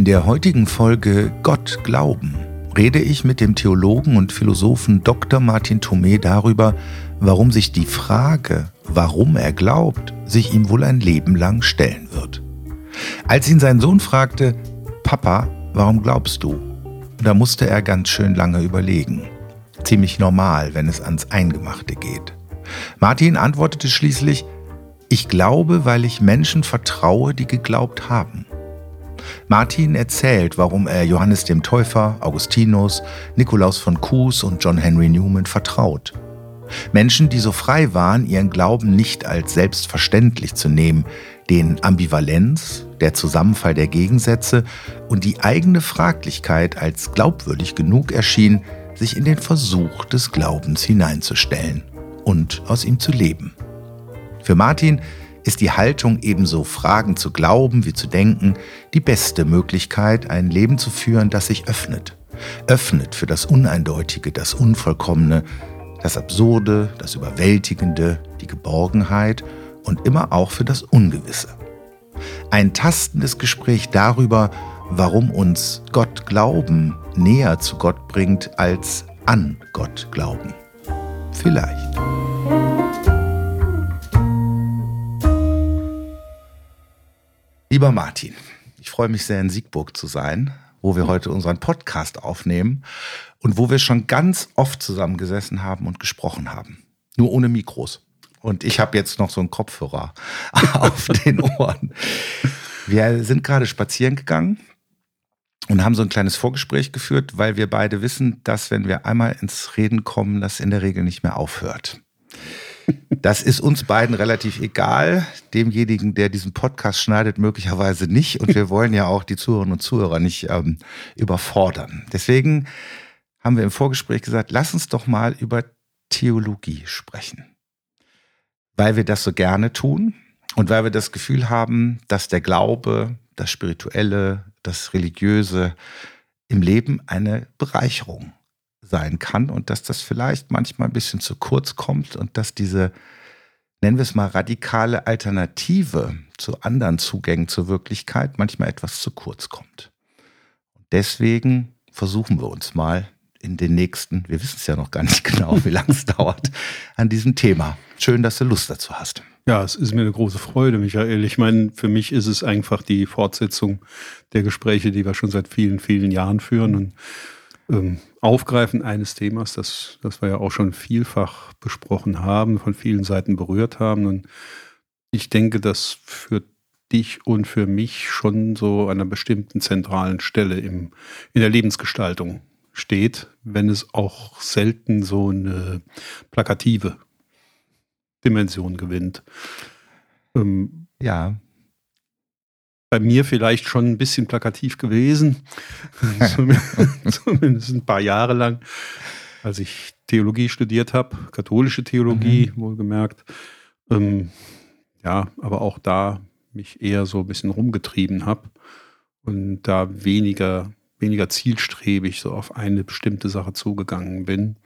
In der heutigen Folge Gott glauben rede ich mit dem Theologen und Philosophen Dr. Martin Thomé darüber, warum sich die Frage, warum er glaubt, sich ihm wohl ein Leben lang stellen wird. Als ihn sein Sohn fragte, Papa, warum glaubst du? Da musste er ganz schön lange überlegen. Ziemlich normal, wenn es ans Eingemachte geht. Martin antwortete schließlich, ich glaube, weil ich Menschen vertraue, die geglaubt haben. Martin erzählt, warum er Johannes dem Täufer, Augustinus, Nikolaus von Kues und John Henry Newman vertraut. Menschen, die so frei waren, ihren Glauben nicht als selbstverständlich zu nehmen, den Ambivalenz, der Zusammenfall der Gegensätze und die eigene Fraglichkeit als glaubwürdig genug erschien, sich in den Versuch des Glaubens hineinzustellen und aus ihm zu leben. Für Martin ist die Haltung ebenso Fragen zu glauben wie zu denken die beste Möglichkeit, ein Leben zu führen, das sich öffnet. Öffnet für das Uneindeutige, das Unvollkommene, das Absurde, das Überwältigende, die Geborgenheit und immer auch für das Ungewisse. Ein tastendes Gespräch darüber, warum uns Gott glauben näher zu Gott bringt als an Gott glauben. Vielleicht. Lieber Martin, ich freue mich sehr in Siegburg zu sein, wo wir heute unseren Podcast aufnehmen und wo wir schon ganz oft zusammengesessen haben und gesprochen haben. Nur ohne Mikros. Und ich habe jetzt noch so einen Kopfhörer auf den Ohren. Wir sind gerade spazieren gegangen und haben so ein kleines Vorgespräch geführt, weil wir beide wissen, dass wenn wir einmal ins Reden kommen, das in der Regel nicht mehr aufhört. Das ist uns beiden relativ egal, demjenigen, der diesen Podcast schneidet, möglicherweise nicht. Und wir wollen ja auch die Zuhörerinnen und Zuhörer nicht ähm, überfordern. Deswegen haben wir im Vorgespräch gesagt, lass uns doch mal über Theologie sprechen. Weil wir das so gerne tun und weil wir das Gefühl haben, dass der Glaube, das Spirituelle, das Religiöse im Leben eine Bereicherung sein kann und dass das vielleicht manchmal ein bisschen zu kurz kommt und dass diese, nennen wir es mal, radikale Alternative zu anderen Zugängen zur Wirklichkeit manchmal etwas zu kurz kommt. Deswegen versuchen wir uns mal in den nächsten, wir wissen es ja noch gar nicht genau, wie lange es dauert, an diesem Thema. Schön, dass du Lust dazu hast. Ja, es ist mir eine große Freude, Michael. Ich meine, für mich ist es einfach die Fortsetzung der Gespräche, die wir schon seit vielen, vielen Jahren führen. Und ähm, Aufgreifen eines Themas, das, das wir ja auch schon vielfach besprochen haben, von vielen Seiten berührt haben. Und ich denke, das für dich und für mich schon so an einer bestimmten zentralen Stelle im, in der Lebensgestaltung steht, wenn es auch selten so eine plakative Dimension gewinnt. Ähm, ja bei mir vielleicht schon ein bisschen plakativ gewesen. Zumindest ein paar Jahre lang, als ich Theologie studiert habe, katholische Theologie, mhm. wohlgemerkt. Ähm, ja, aber auch da mich eher so ein bisschen rumgetrieben habe und da weniger, weniger zielstrebig so auf eine bestimmte Sache zugegangen bin.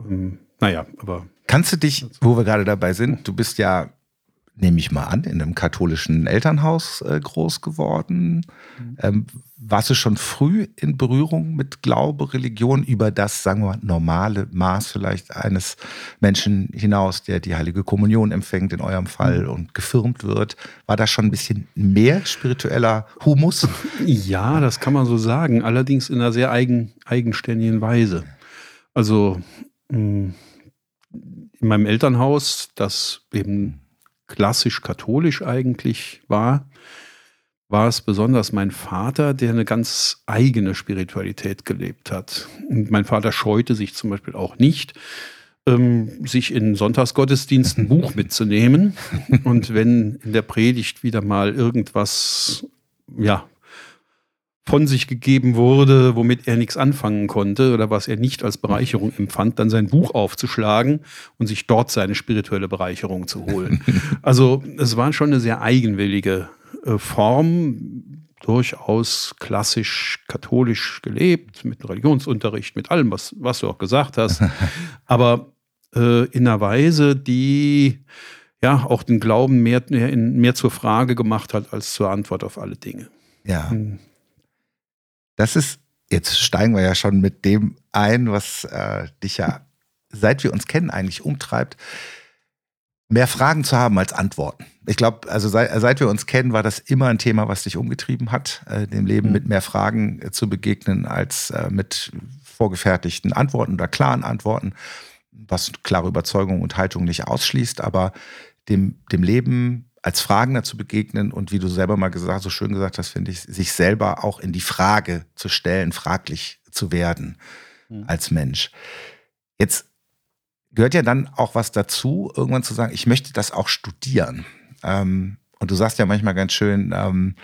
Ähm, naja, aber. Kannst du dich, wo wir gerade dabei sind, du bist ja nehme ich mal an, in einem katholischen Elternhaus äh, groß geworden. Mhm. Ähm, warst du schon früh in Berührung mit Glaube, Religion über das, sagen wir mal, normale Maß vielleicht eines Menschen hinaus, der die heilige Kommunion empfängt in eurem Fall mhm. und gefirmt wird? War da schon ein bisschen mehr spiritueller Humus? Ja, das kann man so sagen, allerdings in einer sehr eigen, eigenständigen Weise. Also mm, in meinem Elternhaus, das eben klassisch katholisch eigentlich war, war es besonders mein Vater, der eine ganz eigene Spiritualität gelebt hat. Und mein Vater scheute sich zum Beispiel auch nicht, ähm, sich in Sonntagsgottesdiensten ein Buch mitzunehmen. Und wenn in der Predigt wieder mal irgendwas, ja, von sich gegeben wurde, womit er nichts anfangen konnte oder was er nicht als Bereicherung empfand, dann sein Buch aufzuschlagen und sich dort seine spirituelle Bereicherung zu holen. Also es war schon eine sehr eigenwillige äh, Form, durchaus klassisch katholisch gelebt, mit Religionsunterricht, mit allem, was, was du auch gesagt hast, aber äh, in einer Weise, die ja auch den Glauben mehr, mehr, mehr zur Frage gemacht hat als zur Antwort auf alle Dinge. Ja. Das ist, jetzt steigen wir ja schon mit dem ein, was äh, dich ja, seit wir uns kennen, eigentlich umtreibt, mehr Fragen zu haben als Antworten. Ich glaube, also seit, seit, wir uns kennen, war das immer ein Thema, was dich umgetrieben hat, äh, dem Leben mhm. mit mehr Fragen äh, zu begegnen als äh, mit vorgefertigten Antworten oder klaren Antworten, was klare Überzeugung und Haltung nicht ausschließt, aber dem, dem Leben als Fragender zu begegnen und wie du selber mal gesagt, so schön gesagt hast, finde ich, sich selber auch in die Frage zu stellen, fraglich zu werden mhm. als Mensch. Jetzt gehört ja dann auch was dazu, irgendwann zu sagen, ich möchte das auch studieren. Ähm, und du sagst ja manchmal ganz schön, ähm,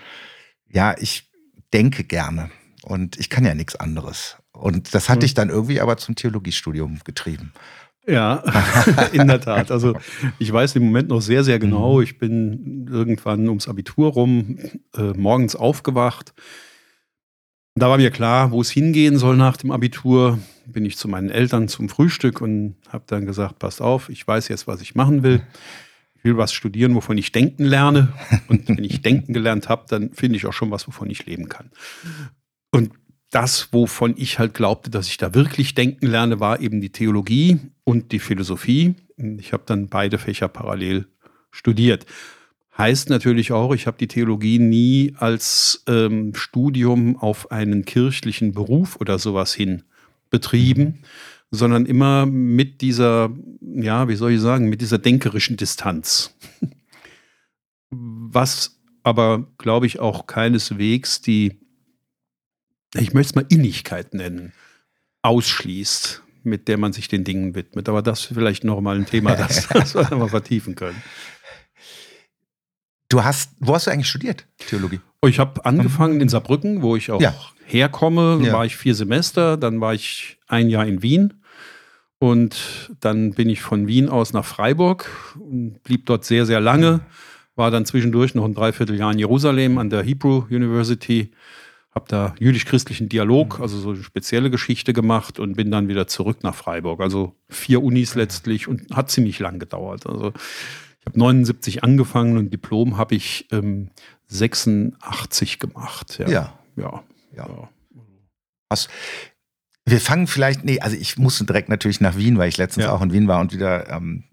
ja, ich denke gerne und ich kann ja nichts anderes. Und das hat mhm. dich dann irgendwie aber zum Theologiestudium getrieben. Ja, in der Tat. Also ich weiß im Moment noch sehr, sehr genau. Mhm. Ich bin irgendwann ums Abitur rum äh, morgens aufgewacht. Da war mir klar, wo es hingehen soll nach dem Abitur. Bin ich zu meinen Eltern zum Frühstück und habe dann gesagt, passt auf, ich weiß jetzt, was ich machen will. Ich will was studieren, wovon ich denken lerne. Und wenn ich denken gelernt habe, dann finde ich auch schon was, wovon ich leben kann. Und das, wovon ich halt glaubte, dass ich da wirklich denken lerne, war eben die Theologie und die Philosophie. Ich habe dann beide Fächer parallel studiert. Heißt natürlich auch, ich habe die Theologie nie als ähm, Studium auf einen kirchlichen Beruf oder sowas hin betrieben, sondern immer mit dieser, ja, wie soll ich sagen, mit dieser denkerischen Distanz. Was aber, glaube ich, auch keineswegs die ich möchte es mal Innigkeit nennen, ausschließt, mit der man sich den Dingen widmet. Aber das ist vielleicht nochmal ein Thema, das, das wir mal vertiefen können. Du hast, wo hast du eigentlich studiert, Theologie? Oh, ich habe angefangen in Saarbrücken, wo ich auch ja. herkomme. Ja. war ich vier Semester, dann war ich ein Jahr in Wien. Und dann bin ich von Wien aus nach Freiburg und blieb dort sehr, sehr lange. War dann zwischendurch noch ein Dreivierteljahr in Jerusalem an der Hebrew University habe da jüdisch-christlichen Dialog, mhm. also so eine spezielle Geschichte gemacht und bin dann wieder zurück nach Freiburg. Also vier Unis letztlich und hat ziemlich lang gedauert. Also ich habe 79 angefangen und Diplom habe ich ähm, 86 gemacht. Ja. Ja. ja. ja. Was, wir fangen vielleicht, nee, also ich musste direkt natürlich nach Wien, weil ich letztens ja. auch in Wien war und wieder ähm,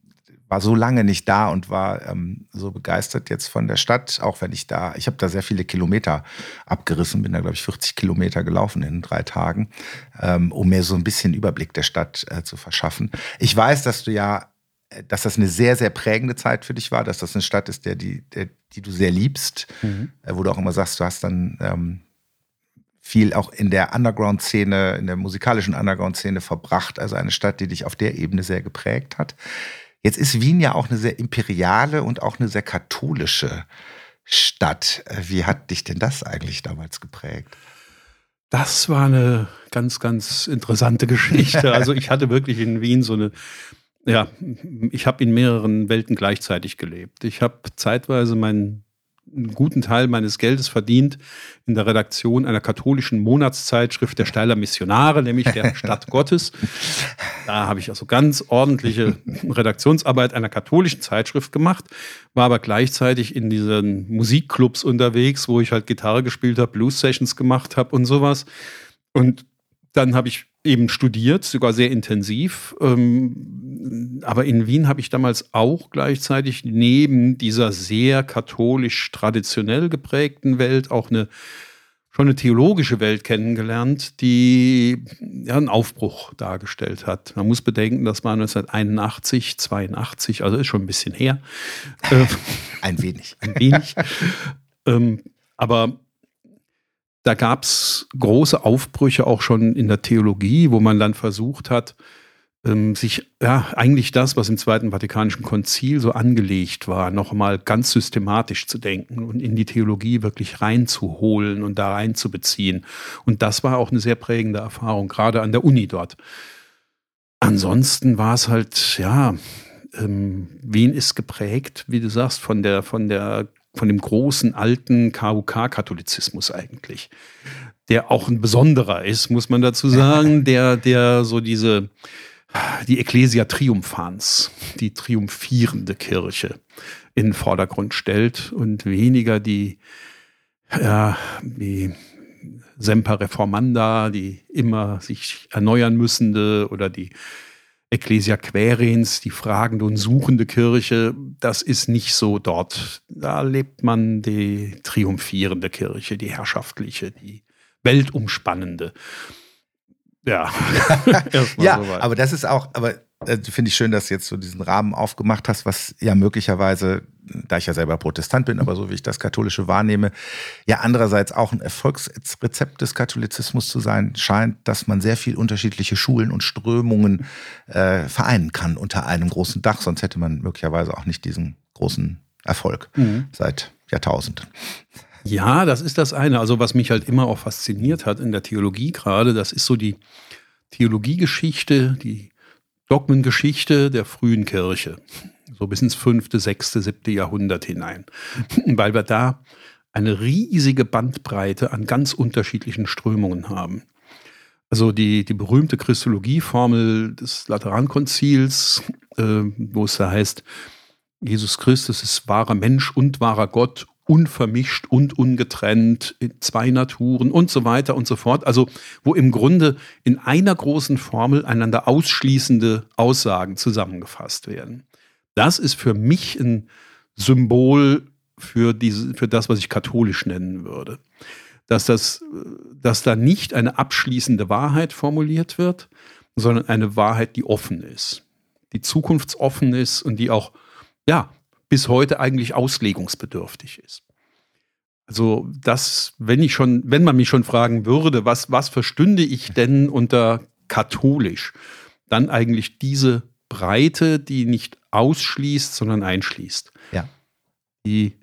war so lange nicht da und war ähm, so begeistert jetzt von der Stadt, auch wenn ich da, ich habe da sehr viele Kilometer abgerissen, bin da, glaube ich, 40 Kilometer gelaufen in drei Tagen, ähm, um mir so ein bisschen Überblick der Stadt äh, zu verschaffen. Ich weiß, dass du ja, äh, dass das eine sehr, sehr prägende Zeit für dich war, dass das eine Stadt ist, der, die, der, die du sehr liebst, mhm. äh, wo du auch immer sagst, du hast dann ähm, viel auch in der Underground-Szene, in der musikalischen Underground-Szene verbracht, also eine Stadt, die dich auf der Ebene sehr geprägt hat. Jetzt ist Wien ja auch eine sehr imperiale und auch eine sehr katholische Stadt. Wie hat dich denn das eigentlich damals geprägt? Das war eine ganz, ganz interessante Geschichte. Also ich hatte wirklich in Wien so eine, ja, ich habe in mehreren Welten gleichzeitig gelebt. Ich habe zeitweise meinen einen guten Teil meines Geldes verdient in der Redaktion einer katholischen Monatszeitschrift der Steiler Missionare, nämlich der Stadt Gottes. Da habe ich also ganz ordentliche Redaktionsarbeit einer katholischen Zeitschrift gemacht, war aber gleichzeitig in diesen Musikclubs unterwegs, wo ich halt Gitarre gespielt habe, Blues Sessions gemacht habe und sowas. Und dann habe ich eben studiert, sogar sehr intensiv. Ähm, aber in Wien habe ich damals auch gleichzeitig neben dieser sehr katholisch traditionell geprägten Welt auch eine schon eine theologische Welt kennengelernt, die ja, einen Aufbruch dargestellt hat. Man muss bedenken, das war 1981, 82, also ist schon ein bisschen her. ein wenig. ein wenig. ähm, aber da gab es große Aufbrüche auch schon in der Theologie, wo man dann versucht hat, ähm, sich ja eigentlich das, was im Zweiten Vatikanischen Konzil so angelegt war, nochmal ganz systematisch zu denken und in die Theologie wirklich reinzuholen und da reinzubeziehen. Und das war auch eine sehr prägende Erfahrung, gerade an der Uni dort. Ansonsten war es halt, ja, ähm, Wien ist geprägt, wie du sagst, von der, von der von dem großen alten KUK-Katholizismus eigentlich, der auch ein besonderer ist, muss man dazu sagen, der, der so diese, die Ecclesia Triumphans, die triumphierende Kirche in den Vordergrund stellt und weniger die, ja, die Semper Reformanda, die immer sich erneuern müssende oder die Ecclesia Querens, die fragende und suchende Kirche, das ist nicht so dort. Da lebt man die triumphierende Kirche, die herrschaftliche, die weltumspannende. Ja, ja aber das ist auch, aber äh, finde ich schön, dass du jetzt so diesen Rahmen aufgemacht hast, was ja möglicherweise, da ich ja selber Protestant bin, aber so wie ich das Katholische wahrnehme, ja andererseits auch ein Erfolgsrezept des Katholizismus zu sein scheint, dass man sehr viel unterschiedliche Schulen und Strömungen äh, vereinen kann unter einem großen Dach, sonst hätte man möglicherweise auch nicht diesen großen Erfolg mhm. seit Jahrtausenden. Ja, das ist das eine. Also was mich halt immer auch fasziniert hat in der Theologie gerade, das ist so die Theologiegeschichte, die Dogmengeschichte der frühen Kirche, so bis ins fünfte, sechste, siebte Jahrhundert hinein, weil wir da eine riesige Bandbreite an ganz unterschiedlichen Strömungen haben. Also die, die berühmte Christologieformel des Laterankonzils, äh, wo es da heißt, Jesus Christus ist wahrer Mensch und wahrer Gott unvermischt und ungetrennt, in zwei Naturen und so weiter und so fort. Also wo im Grunde in einer großen Formel einander ausschließende Aussagen zusammengefasst werden. Das ist für mich ein Symbol für, diese, für das, was ich katholisch nennen würde. Dass, das, dass da nicht eine abschließende Wahrheit formuliert wird, sondern eine Wahrheit, die offen ist, die zukunftsoffen ist und die auch ja, bis heute eigentlich auslegungsbedürftig ist. Also das, wenn ich schon, wenn man mich schon fragen würde, was, was verstünde ich denn unter katholisch, dann eigentlich diese Breite, die nicht ausschließt, sondern einschließt. Ja. Die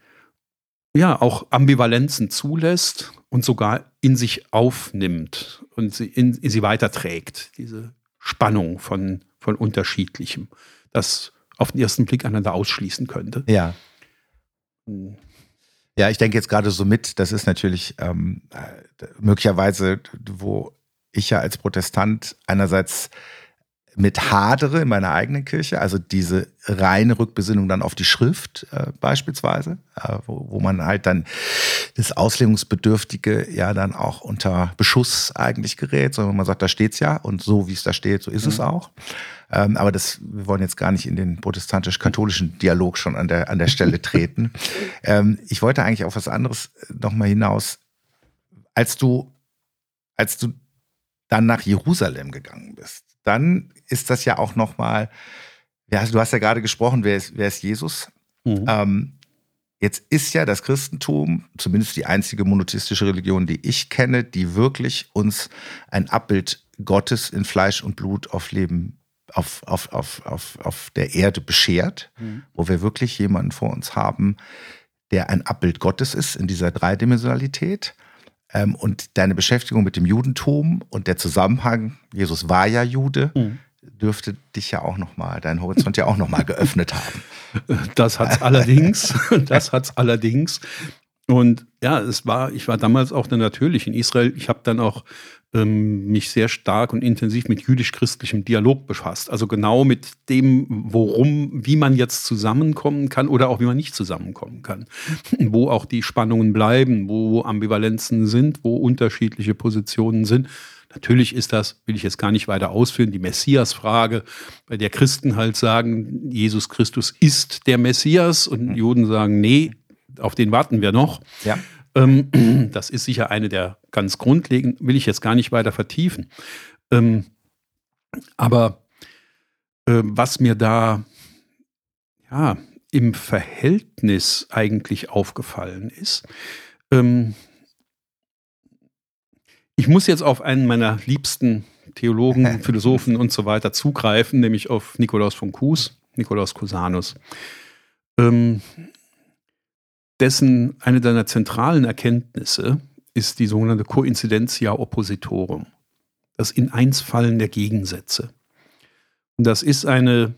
ja auch Ambivalenzen zulässt und sogar in sich aufnimmt und sie, in, in sie weiterträgt. Diese Spannung von, von Unterschiedlichem. Das auf den ersten Blick einander ausschließen könnte. Ja. Hm. Ja, ich denke jetzt gerade so mit, das ist natürlich ähm, äh, möglicherweise, wo ich ja als Protestant einerseits mit hadere in meiner eigenen Kirche, also diese reine Rückbesinnung dann auf die Schrift äh, beispielsweise, äh, wo, wo man halt dann das Auslegungsbedürftige ja dann auch unter Beschuss eigentlich gerät, sondern man sagt, da steht's ja und so wie es da steht, so ist mhm. es auch. Ähm, aber das, wir wollen jetzt gar nicht in den protestantisch-katholischen Dialog schon an der, an der Stelle treten. ähm, ich wollte eigentlich auf was anderes nochmal hinaus. Als du, als du dann nach Jerusalem gegangen bist, dann ist das ja auch nochmal, ja, du hast ja gerade gesprochen, wer ist, wer ist Jesus? Mhm. Ähm, jetzt ist ja das Christentum, zumindest die einzige monotheistische Religion, die ich kenne, die wirklich uns ein Abbild Gottes in Fleisch und Blut auf Leben, auf, auf, auf, auf, auf der Erde beschert, mhm. wo wir wirklich jemanden vor uns haben, der ein Abbild Gottes ist in dieser Dreidimensionalität. Ähm, und deine Beschäftigung mit dem Judentum und der Zusammenhang, Jesus war ja Jude, mhm dürfte dich ja auch noch mal, deinen Horizont ja auch noch mal geöffnet haben. Das hat's allerdings, das hat's allerdings. Und ja, es war, ich war damals auch dann natürlich in Israel. Ich habe dann auch ähm, mich sehr stark und intensiv mit jüdisch-christlichem Dialog befasst. Also genau mit dem, worum, wie man jetzt zusammenkommen kann oder auch wie man nicht zusammenkommen kann. wo auch die Spannungen bleiben, wo Ambivalenzen sind, wo unterschiedliche Positionen sind. Natürlich ist das, will ich jetzt gar nicht weiter ausführen, die Messias-Frage, bei der Christen halt sagen, Jesus Christus ist der Messias und mhm. Juden sagen, nee, auf den warten wir noch. Ja. Ähm, das ist sicher eine der ganz grundlegenden, will ich jetzt gar nicht weiter vertiefen. Ähm, aber äh, was mir da ja, im Verhältnis eigentlich aufgefallen ist, ähm, ich muss jetzt auf einen meiner liebsten Theologen, Philosophen und so weiter zugreifen, nämlich auf Nikolaus von Kues, Nikolaus Cusanus. Ähm, dessen eine seiner zentralen Erkenntnisse ist die sogenannte Coincidentia oppositorum, das Ineinsfallen der Gegensätze. Und das ist eine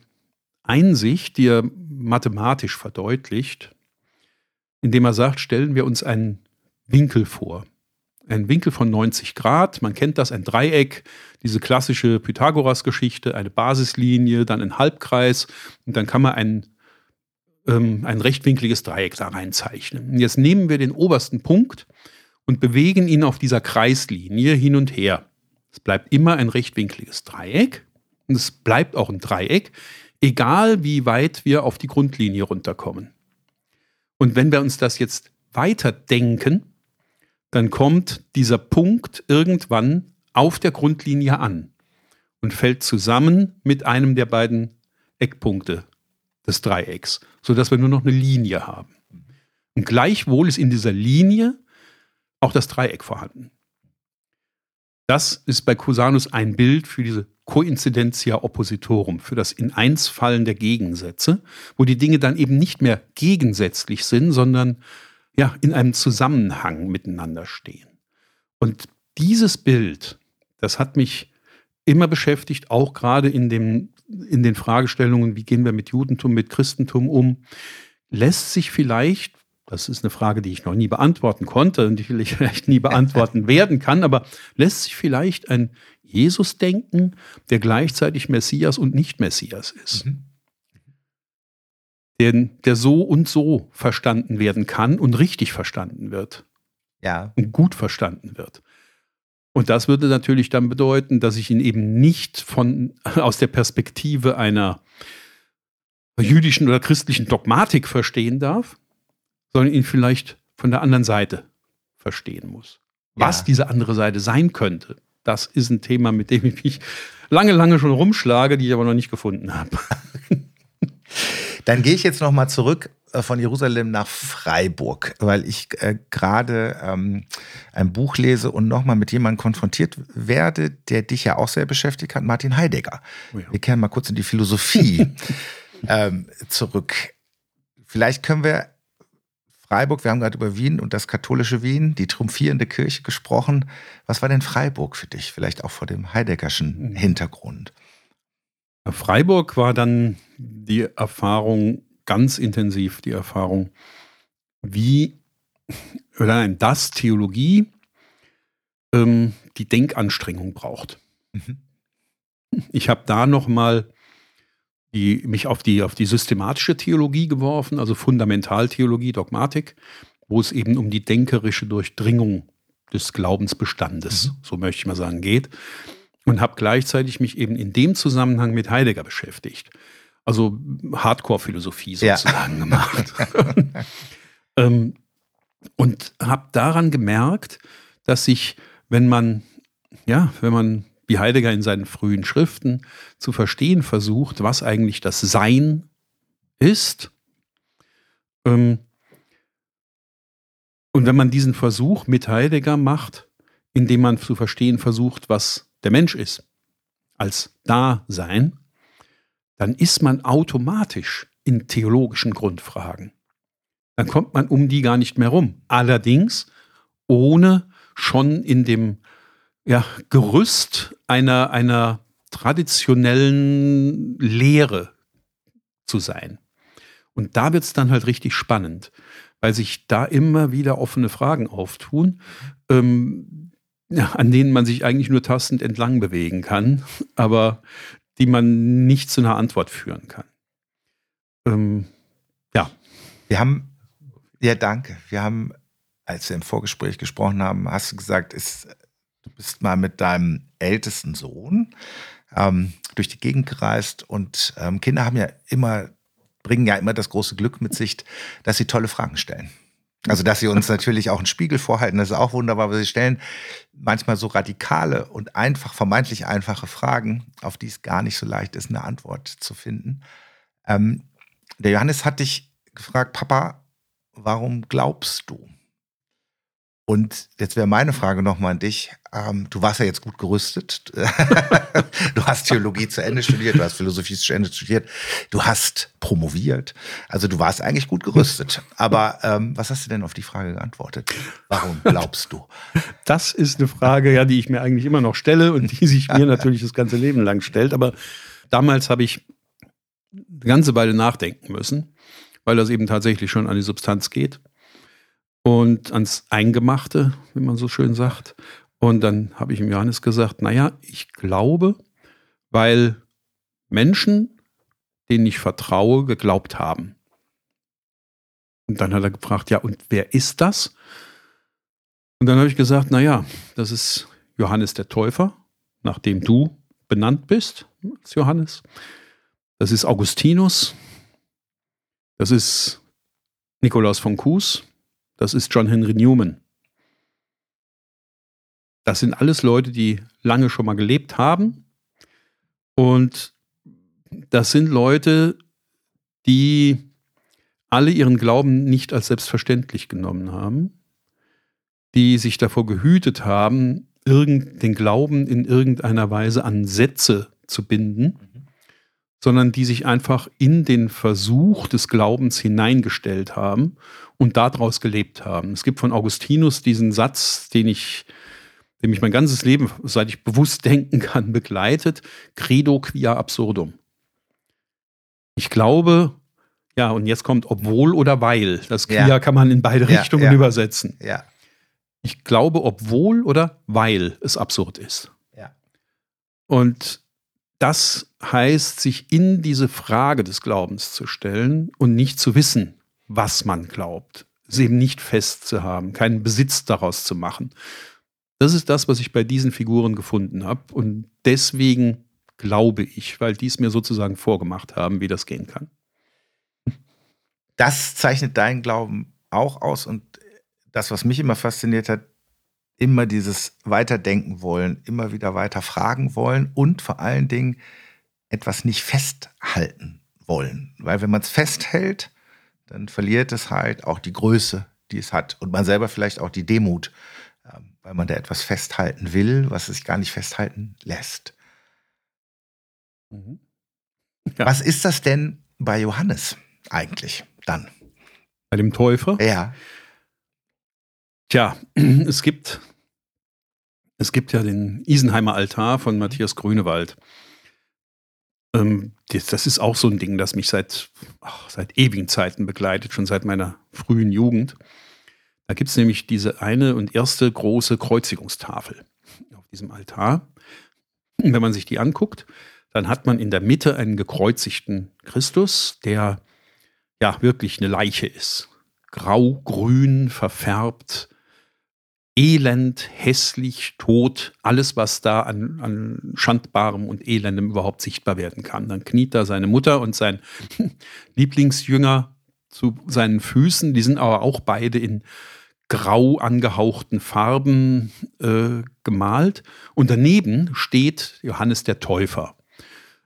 Einsicht, die er mathematisch verdeutlicht, indem er sagt, stellen wir uns einen Winkel vor ein Winkel von 90 Grad. Man kennt das, ein Dreieck, diese klassische Pythagoras-Geschichte, eine Basislinie, dann ein Halbkreis und dann kann man ein, ähm, ein rechtwinkliges Dreieck da reinzeichnen. Jetzt nehmen wir den obersten Punkt und bewegen ihn auf dieser Kreislinie hin und her. Es bleibt immer ein rechtwinkliges Dreieck und es bleibt auch ein Dreieck, egal wie weit wir auf die Grundlinie runterkommen. Und wenn wir uns das jetzt weiterdenken, dann kommt dieser Punkt irgendwann auf der Grundlinie an und fällt zusammen mit einem der beiden Eckpunkte des Dreiecks, sodass wir nur noch eine Linie haben. Und gleichwohl ist in dieser Linie auch das Dreieck vorhanden. Das ist bei Cusanus ein Bild für diese Coincidentia oppositorum, für das In-Eins-Fallen der Gegensätze, wo die Dinge dann eben nicht mehr gegensätzlich sind, sondern ja, in einem Zusammenhang miteinander stehen. Und dieses Bild, das hat mich immer beschäftigt, auch gerade in, dem, in den Fragestellungen, wie gehen wir mit Judentum, mit Christentum um, lässt sich vielleicht, das ist eine Frage, die ich noch nie beantworten konnte und die vielleicht nie beantworten werden kann, aber lässt sich vielleicht ein Jesus denken, der gleichzeitig Messias und nicht Messias ist? Mhm der, der so und so verstanden werden kann und richtig verstanden wird. Ja. Und gut verstanden wird. Und das würde natürlich dann bedeuten, dass ich ihn eben nicht von, aus der Perspektive einer jüdischen oder christlichen Dogmatik verstehen darf, sondern ihn vielleicht von der anderen Seite verstehen muss. Ja. Was diese andere Seite sein könnte, das ist ein Thema, mit dem ich mich lange, lange schon rumschlage, die ich aber noch nicht gefunden habe. Dann gehe ich jetzt noch mal zurück von Jerusalem nach Freiburg, weil ich äh, gerade ähm, ein Buch lese und noch mal mit jemandem konfrontiert werde, der dich ja auch sehr beschäftigt hat, Martin Heidegger. Oh ja. Wir kehren mal kurz in die Philosophie ähm, zurück. Vielleicht können wir Freiburg, wir haben gerade über Wien und das katholische Wien, die triumphierende Kirche gesprochen. Was war denn Freiburg für dich? Vielleicht auch vor dem Heideggerschen mhm. Hintergrund. Freiburg war dann die Erfahrung ganz intensiv, die Erfahrung, wie, oder nein, dass Theologie ähm, die Denkanstrengung braucht. Mhm. Ich habe da nochmal die, mich auf die, auf die systematische Theologie geworfen, also Fundamentaltheologie, Dogmatik, wo es eben um die denkerische Durchdringung des Glaubensbestandes, mhm. so möchte ich mal sagen, geht und habe gleichzeitig mich eben in dem Zusammenhang mit Heidegger beschäftigt. Also Hardcore-Philosophie sozusagen ja. gemacht. ähm, und habe daran gemerkt, dass sich, wenn man, ja, wenn man wie Heidegger in seinen frühen Schriften zu verstehen versucht, was eigentlich das Sein ist, ähm, und wenn man diesen Versuch mit Heidegger macht, indem man zu verstehen versucht, was der Mensch ist, als Dasein, dann ist man automatisch in theologischen Grundfragen. Dann kommt man um die gar nicht mehr rum. Allerdings ohne schon in dem ja, Gerüst einer, einer traditionellen Lehre zu sein. Und da wird es dann halt richtig spannend, weil sich da immer wieder offene Fragen auftun, ähm, an denen man sich eigentlich nur tastend entlang bewegen kann, aber die man nicht zu einer Antwort führen kann. Ähm, ja. Wir haben, ja, danke. Wir haben, als wir im Vorgespräch gesprochen haben, hast du gesagt, ist, du bist mal mit deinem ältesten Sohn ähm, durch die Gegend gereist und ähm, Kinder haben ja immer, bringen ja immer das große Glück mit sich, dass sie tolle Fragen stellen. Also, dass sie uns natürlich auch einen Spiegel vorhalten, das ist auch wunderbar, aber sie stellen manchmal so radikale und einfach, vermeintlich einfache Fragen, auf die es gar nicht so leicht ist, eine Antwort zu finden. Ähm, der Johannes hat dich gefragt, Papa, warum glaubst du? Und jetzt wäre meine Frage nochmal an dich. Ähm, du warst ja jetzt gut gerüstet. du hast Theologie zu Ende studiert, du hast Philosophie zu Ende studiert, du hast promoviert. Also du warst eigentlich gut gerüstet. Aber ähm, was hast du denn auf die Frage geantwortet? Warum glaubst du? Das ist eine Frage, ja, die ich mir eigentlich immer noch stelle und die sich mir natürlich das ganze Leben lang stellt. Aber damals habe ich eine ganze Weile nachdenken müssen, weil das eben tatsächlich schon an die Substanz geht und ans Eingemachte, wie man so schön sagt. Und dann habe ich ihm Johannes gesagt, naja, ich glaube, weil Menschen, denen ich vertraue, geglaubt haben. Und dann hat er gefragt, ja, und wer ist das? Und dann habe ich gesagt, naja, das ist Johannes der Täufer, nachdem du benannt bist als Johannes. Das ist Augustinus. Das ist Nikolaus von Kues. Das ist John Henry Newman. Das sind alles Leute, die lange schon mal gelebt haben. Und das sind Leute, die alle ihren Glauben nicht als selbstverständlich genommen haben, die sich davor gehütet haben, den Glauben in irgendeiner Weise an Sätze zu binden. Sondern die sich einfach in den Versuch des Glaubens hineingestellt haben und daraus gelebt haben. Es gibt von Augustinus diesen Satz, den ich, den mich mein ganzes Leben, seit ich bewusst denken kann, begleitet: Credo quia absurdum. Ich glaube, ja, und jetzt kommt obwohl oder weil. Das quia ja. kann man in beide ja, Richtungen ja. übersetzen. Ja. Ich glaube, obwohl oder weil es absurd ist. Ja. Und das heißt, sich in diese Frage des Glaubens zu stellen und nicht zu wissen, was man glaubt, es eben nicht festzuhaben, keinen Besitz daraus zu machen. Das ist das, was ich bei diesen Figuren gefunden habe. Und deswegen glaube ich, weil die es mir sozusagen vorgemacht haben, wie das gehen kann. Das zeichnet deinen Glauben auch aus und das, was mich immer fasziniert hat, immer dieses Weiterdenken wollen, immer wieder weiter fragen wollen und vor allen Dingen etwas nicht festhalten wollen. Weil wenn man es festhält, dann verliert es halt auch die Größe, die es hat. Und man selber vielleicht auch die Demut, ähm, weil man da etwas festhalten will, was es sich gar nicht festhalten lässt. Mhm. Ja. Was ist das denn bei Johannes eigentlich dann? Bei dem Täufer? Ja. Tja, es gibt, es gibt ja den Isenheimer Altar von Matthias Grünewald. Ähm, das ist auch so ein Ding, das mich seit, ach, seit ewigen Zeiten begleitet, schon seit meiner frühen Jugend. Da gibt es nämlich diese eine und erste große Kreuzigungstafel auf diesem Altar. Wenn man sich die anguckt, dann hat man in der Mitte einen gekreuzigten Christus, der ja wirklich eine Leiche ist. Grau-grün verfärbt, elend, hässlich, tot, alles, was da an, an Schandbarem und Elendem überhaupt sichtbar werden kann. Dann kniet da seine Mutter und sein Lieblingsjünger zu seinen Füßen. Die sind aber auch beide in grau angehauchten Farben äh, gemalt. Und daneben steht Johannes der Täufer.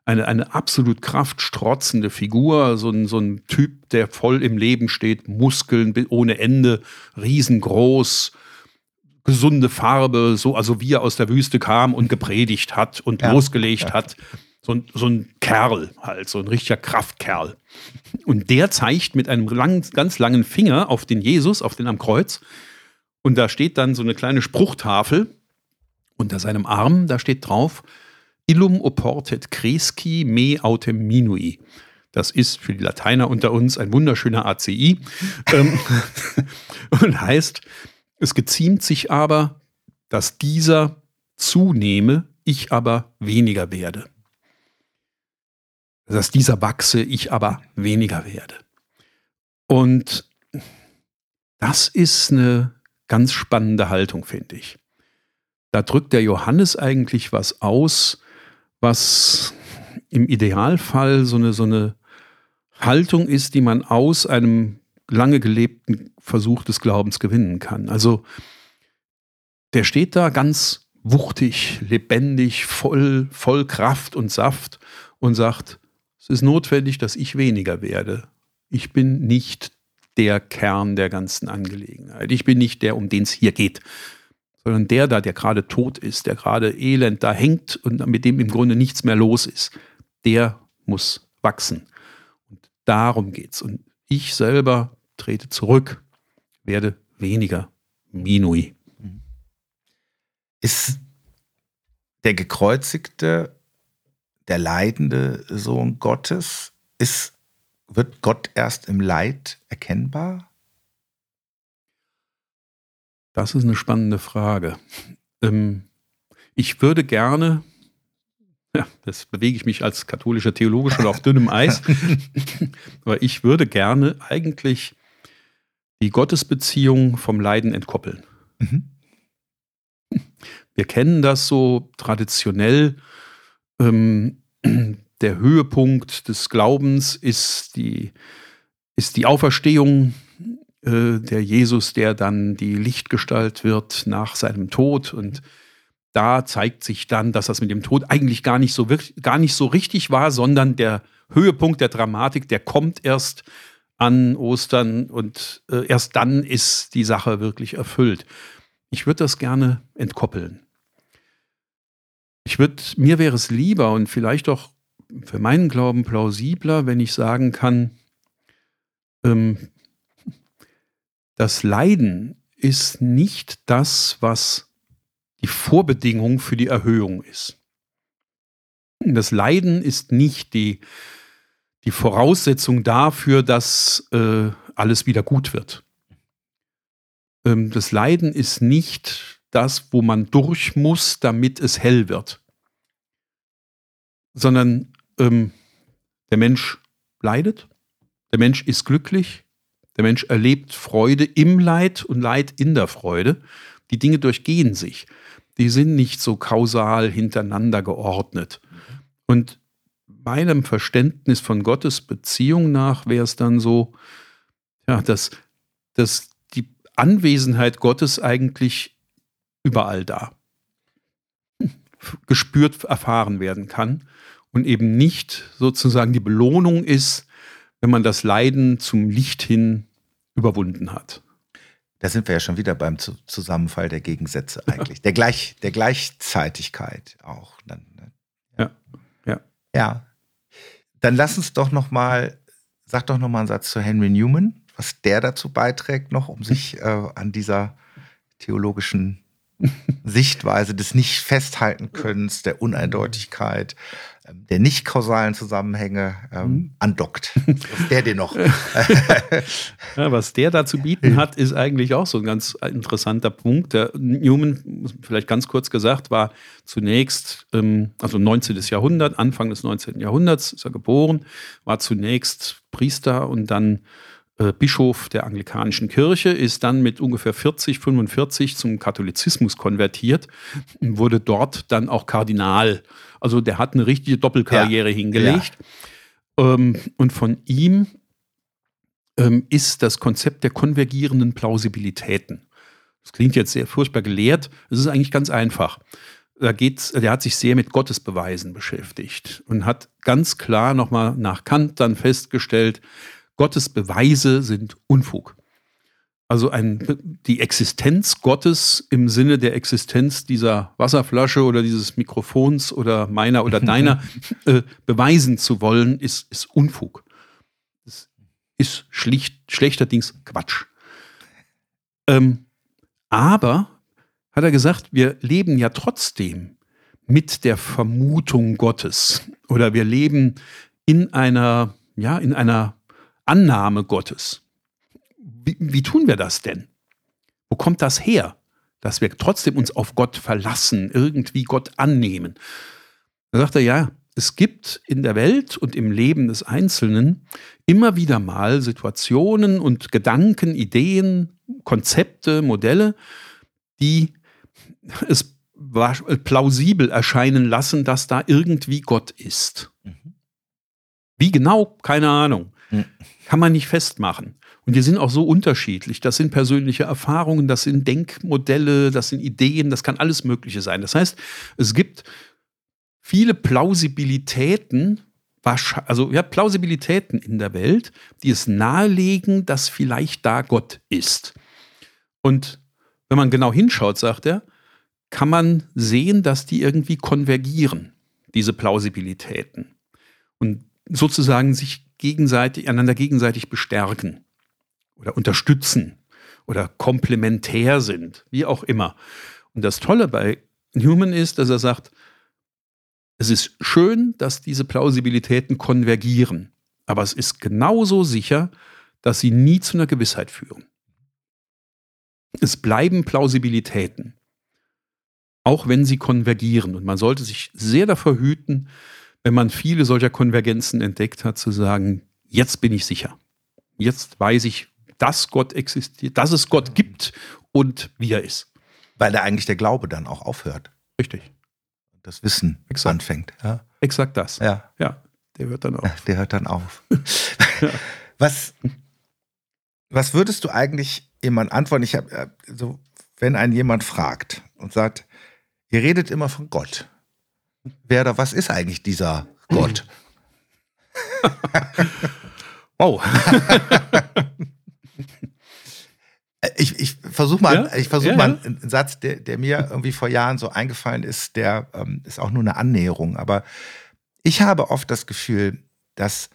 Eine, eine absolut kraftstrotzende Figur, so ein, so ein Typ, der voll im Leben steht, Muskeln ohne Ende, riesengroß, gesunde Farbe, so, also wie er aus der Wüste kam und gepredigt hat und ja. losgelegt ja. hat. So ein, so ein Kerl halt, so ein richtiger Kraftkerl. Und der zeigt mit einem lang, ganz langen Finger auf den Jesus, auf den am Kreuz. Und da steht dann so eine kleine Spruchtafel unter seinem Arm, da steht drauf, Illum oportet cresci me autem minui. Das ist für die Lateiner unter uns ein wunderschöner ACI. Ähm, und heißt, es geziemt sich aber, dass dieser zunehme, ich aber weniger werde. Dass dieser wachse, ich aber weniger werde. Und das ist eine ganz spannende Haltung, finde ich. Da drückt der Johannes eigentlich was aus, was im Idealfall so eine, so eine Haltung ist, die man aus einem lange gelebten Versuch des Glaubens gewinnen kann. Also der steht da ganz wuchtig, lebendig, voll, voll Kraft und Saft und sagt, es ist notwendig, dass ich weniger werde. Ich bin nicht der Kern der ganzen Angelegenheit. Ich bin nicht der, um den es hier geht, sondern der da, der gerade tot ist, der gerade elend da hängt und mit dem im Grunde nichts mehr los ist, der muss wachsen. Und darum geht's. Und ich selber trete zurück, werde weniger Minui. Ist der gekreuzigte, der leidende Sohn Gottes, ist, wird Gott erst im Leid erkennbar? Das ist eine spannende Frage. Ähm, ich würde gerne, ja, das bewege ich mich als katholischer Theologe schon auf dünnem Eis, aber ich würde gerne eigentlich die Gottesbeziehung vom Leiden entkoppeln. Mhm. Wir kennen das so traditionell. Ähm, der Höhepunkt des Glaubens ist die, ist die Auferstehung äh, der Jesus, der dann die Lichtgestalt wird nach seinem Tod. Und da zeigt sich dann, dass das mit dem Tod eigentlich gar nicht so, wirklich, gar nicht so richtig war, sondern der Höhepunkt der Dramatik, der kommt erst an Ostern und äh, erst dann ist die Sache wirklich erfüllt. Ich würde das gerne entkoppeln. Ich würde, mir wäre es lieber und vielleicht auch für meinen Glauben plausibler, wenn ich sagen kann, ähm, das Leiden ist nicht das, was die Vorbedingung für die Erhöhung ist. Das Leiden ist nicht die, die Voraussetzung dafür, dass äh, alles wieder gut wird. Ähm, das Leiden ist nicht das, wo man durch muss, damit es hell wird, sondern ähm, der Mensch leidet, der Mensch ist glücklich, der Mensch erlebt Freude im Leid und Leid in der Freude. Die Dinge durchgehen sich. Die sind nicht so kausal hintereinander geordnet. Und meinem Verständnis von Gottes Beziehung nach wäre es dann so, ja, dass, dass die Anwesenheit Gottes eigentlich überall da gespürt erfahren werden kann und eben nicht sozusagen die Belohnung ist, wenn man das Leiden zum Licht hin überwunden hat. Da sind wir ja schon wieder beim Zusammenfall der Gegensätze eigentlich, der, Gleich, der Gleichzeitigkeit auch. Dann, ne? ja. ja. Ja. Dann lass uns doch noch mal, sag doch noch mal einen Satz zu Henry Newman, was der dazu beiträgt noch, um sich äh, an dieser theologischen Sichtweise des Nicht-Festhalten-Könnens, der Uneindeutigkeit, ähm, der nicht kausalen Zusammenhänge ähm, mhm. andockt. Was der dir noch? ja, was der da zu bieten hat, ist eigentlich auch so ein ganz interessanter Punkt. Der Newman, vielleicht ganz kurz gesagt, war zunächst, ähm, also 19. Jahrhundert, Anfang des 19. Jahrhunderts ist er geboren, war zunächst Priester und dann äh, Bischof der anglikanischen Kirche, ist dann mit ungefähr 40, 45 zum Katholizismus konvertiert und wurde dort dann auch Kardinal. Also der hat eine richtige Doppelkarriere ja. hingelegt. Ja. Ähm, und von ihm ähm, ist das Konzept der konvergierenden Plausibilitäten. Das klingt jetzt sehr furchtbar gelehrt. Es ist eigentlich ganz einfach. Da geht's, der hat sich sehr mit Gottesbeweisen beschäftigt und hat ganz klar nochmal nach Kant dann festgestellt, Gottes Beweise sind Unfug. Also ein, die Existenz Gottes im Sinne der Existenz dieser Wasserflasche oder dieses Mikrofons oder meiner oder deiner äh, beweisen zu wollen, ist, ist Unfug. Das ist schlicht, schlechterdings Quatsch. Ähm, aber, hat er gesagt, wir leben ja trotzdem mit der Vermutung Gottes oder wir leben in einer, ja, in einer Annahme Gottes. Wie, wie tun wir das denn? Wo kommt das her? Dass wir trotzdem uns auf Gott verlassen, irgendwie Gott annehmen. Da sagt er, ja, es gibt in der Welt und im Leben des Einzelnen immer wieder mal Situationen und Gedanken, Ideen, Konzepte, Modelle, die es plausibel erscheinen lassen, dass da irgendwie Gott ist. Mhm. Wie genau? Keine Ahnung. Kann man nicht festmachen. Und die sind auch so unterschiedlich. Das sind persönliche Erfahrungen, das sind Denkmodelle, das sind Ideen, das kann alles Mögliche sein. Das heißt, es gibt viele Plausibilitäten, also ja, Plausibilitäten in der Welt, die es nahelegen, dass vielleicht da Gott ist. Und wenn man genau hinschaut, sagt er, kann man sehen, dass die irgendwie konvergieren, diese Plausibilitäten. Und sozusagen sich gegenseitig, einander gegenseitig bestärken oder unterstützen oder komplementär sind, wie auch immer. Und das Tolle bei Newman ist, dass er sagt, es ist schön, dass diese Plausibilitäten konvergieren, aber es ist genauso sicher, dass sie nie zu einer Gewissheit führen. Es bleiben Plausibilitäten, auch wenn sie konvergieren. Und man sollte sich sehr davor hüten, wenn man viele solcher Konvergenzen entdeckt hat, zu sagen, jetzt bin ich sicher. Jetzt weiß ich, dass Gott existiert, dass es Gott gibt und wie er ist. Weil da eigentlich der Glaube dann auch aufhört. Richtig. Das Wissen Exakt. anfängt. Ja. Exakt das. ja. Ja, der hört dann auf. Der hört dann auf. Ja. Was, was würdest du eigentlich jemand antworten? Ich habe so, wenn einen jemand fragt und sagt, ihr redet immer von Gott. Wer oder was ist eigentlich dieser Gott? Wow. Ich, ich versuche mal, Ja? ich versuche Ja, mal ja. einen Satz, der, der mir irgendwie vor Jahren so eingefallen ist, der ähm, ist auch nur eine Annäherung. Aber ich habe oft das Gefühl, dass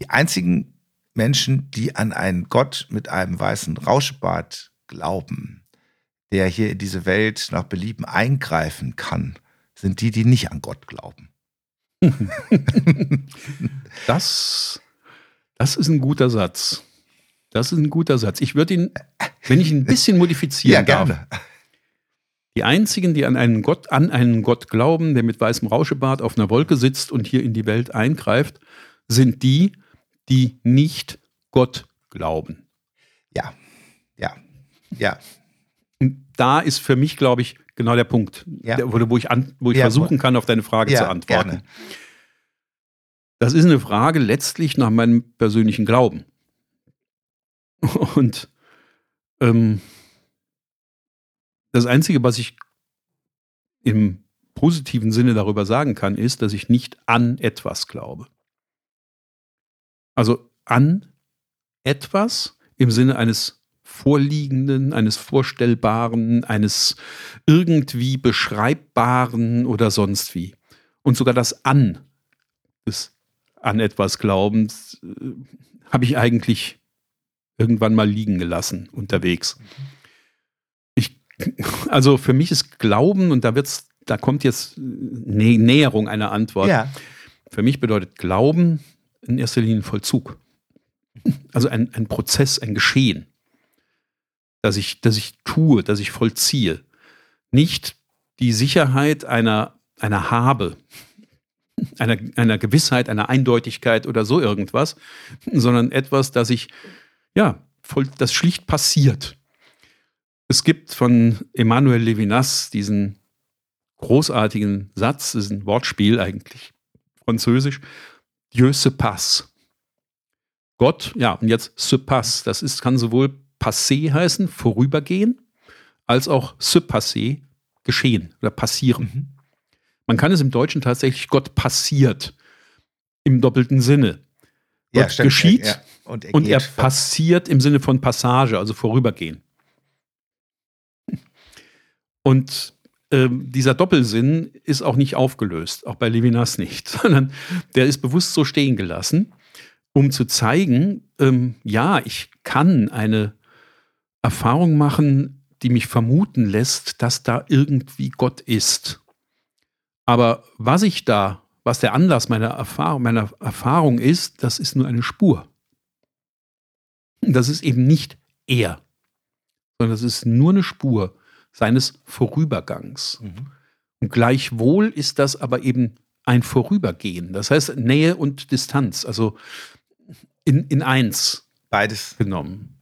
die einzigen Menschen, die an einen Gott mit einem weißen Rauschbart glauben, der hier in diese Welt nach Belieben eingreifen kann, sind die, die nicht an Gott glauben. Das, das ist ein guter Satz. Das ist ein guter Satz. Ich würde ihn, wenn ich ihn ein bisschen modifizieren darf. Die einzigen, die an einen Gott, an einen Gott glauben, der mit weißem Rauschebart auf einer Wolke sitzt und hier in die Welt eingreift, sind die, die nicht Gott glauben. Ja, ja, ja. Und da ist für mich, glaube ich, genau der Punkt, Ja. der, wo, ich, an, wo ich Ja, versuchen kann, auf deine Frage Ja, zu antworten. gerne. Das ist eine Frage letztlich nach meinem persönlichen Glauben. Und ähm, das Einzige, was ich im positiven Sinne darüber sagen kann, ist, dass ich nicht an etwas glaube. Also an etwas im Sinne eines Vorliegenden, eines Vorstellbaren, eines irgendwie Beschreibbaren oder sonst wie. Und sogar das An des an etwas Glaubens äh, habe ich eigentlich irgendwann mal liegen gelassen unterwegs. Ich, also für mich ist Glauben, und da wird's, da kommt jetzt Nä Näherung einer Antwort. Ja, Für mich bedeutet Glauben in erster Linie Vollzug. Also ein, ein Prozess, ein Geschehen, das ich, das ich tue, das ich vollziehe. Nicht die Sicherheit einer, einer Habe, einer, einer Gewissheit, einer Eindeutigkeit oder so irgendwas, sondern etwas, das ich, ja, voll, das schlicht passiert. Es gibt von Emmanuel Levinas diesen großartigen Satz, das ist ein Wortspiel eigentlich, französisch, Dieu se passe. Gott, ja, und jetzt se passe, das ist, kann sowohl passé heißen, vorübergehen, als auch se passer, geschehen oder passieren. Mhm. Man kann es im Deutschen tatsächlich Gott passiert im doppelten Sinne. ja Gott stimmt. geschieht Ja. Und er, und er passiert im Sinne von Passage, also vorübergehen. Und ähm, dieser Doppelsinn ist auch nicht aufgelöst, auch bei Levinas nicht, sondern der ist bewusst so stehen gelassen, um zu zeigen, ähm, ja, ich kann eine Erfahrung machen, die mich vermuten lässt, dass da irgendwie Gott ist. Aber was ich da, was der Anlass meiner Erfahrung, meiner Erfahrung ist, das ist nur eine Spur. Das ist eben nicht er, sondern das ist nur eine Spur seines Vorübergangs. Mhm. Und gleichwohl ist das aber eben ein Vorübergehen. Das heißt Nähe und Distanz, also in, in eins Beides. genommen.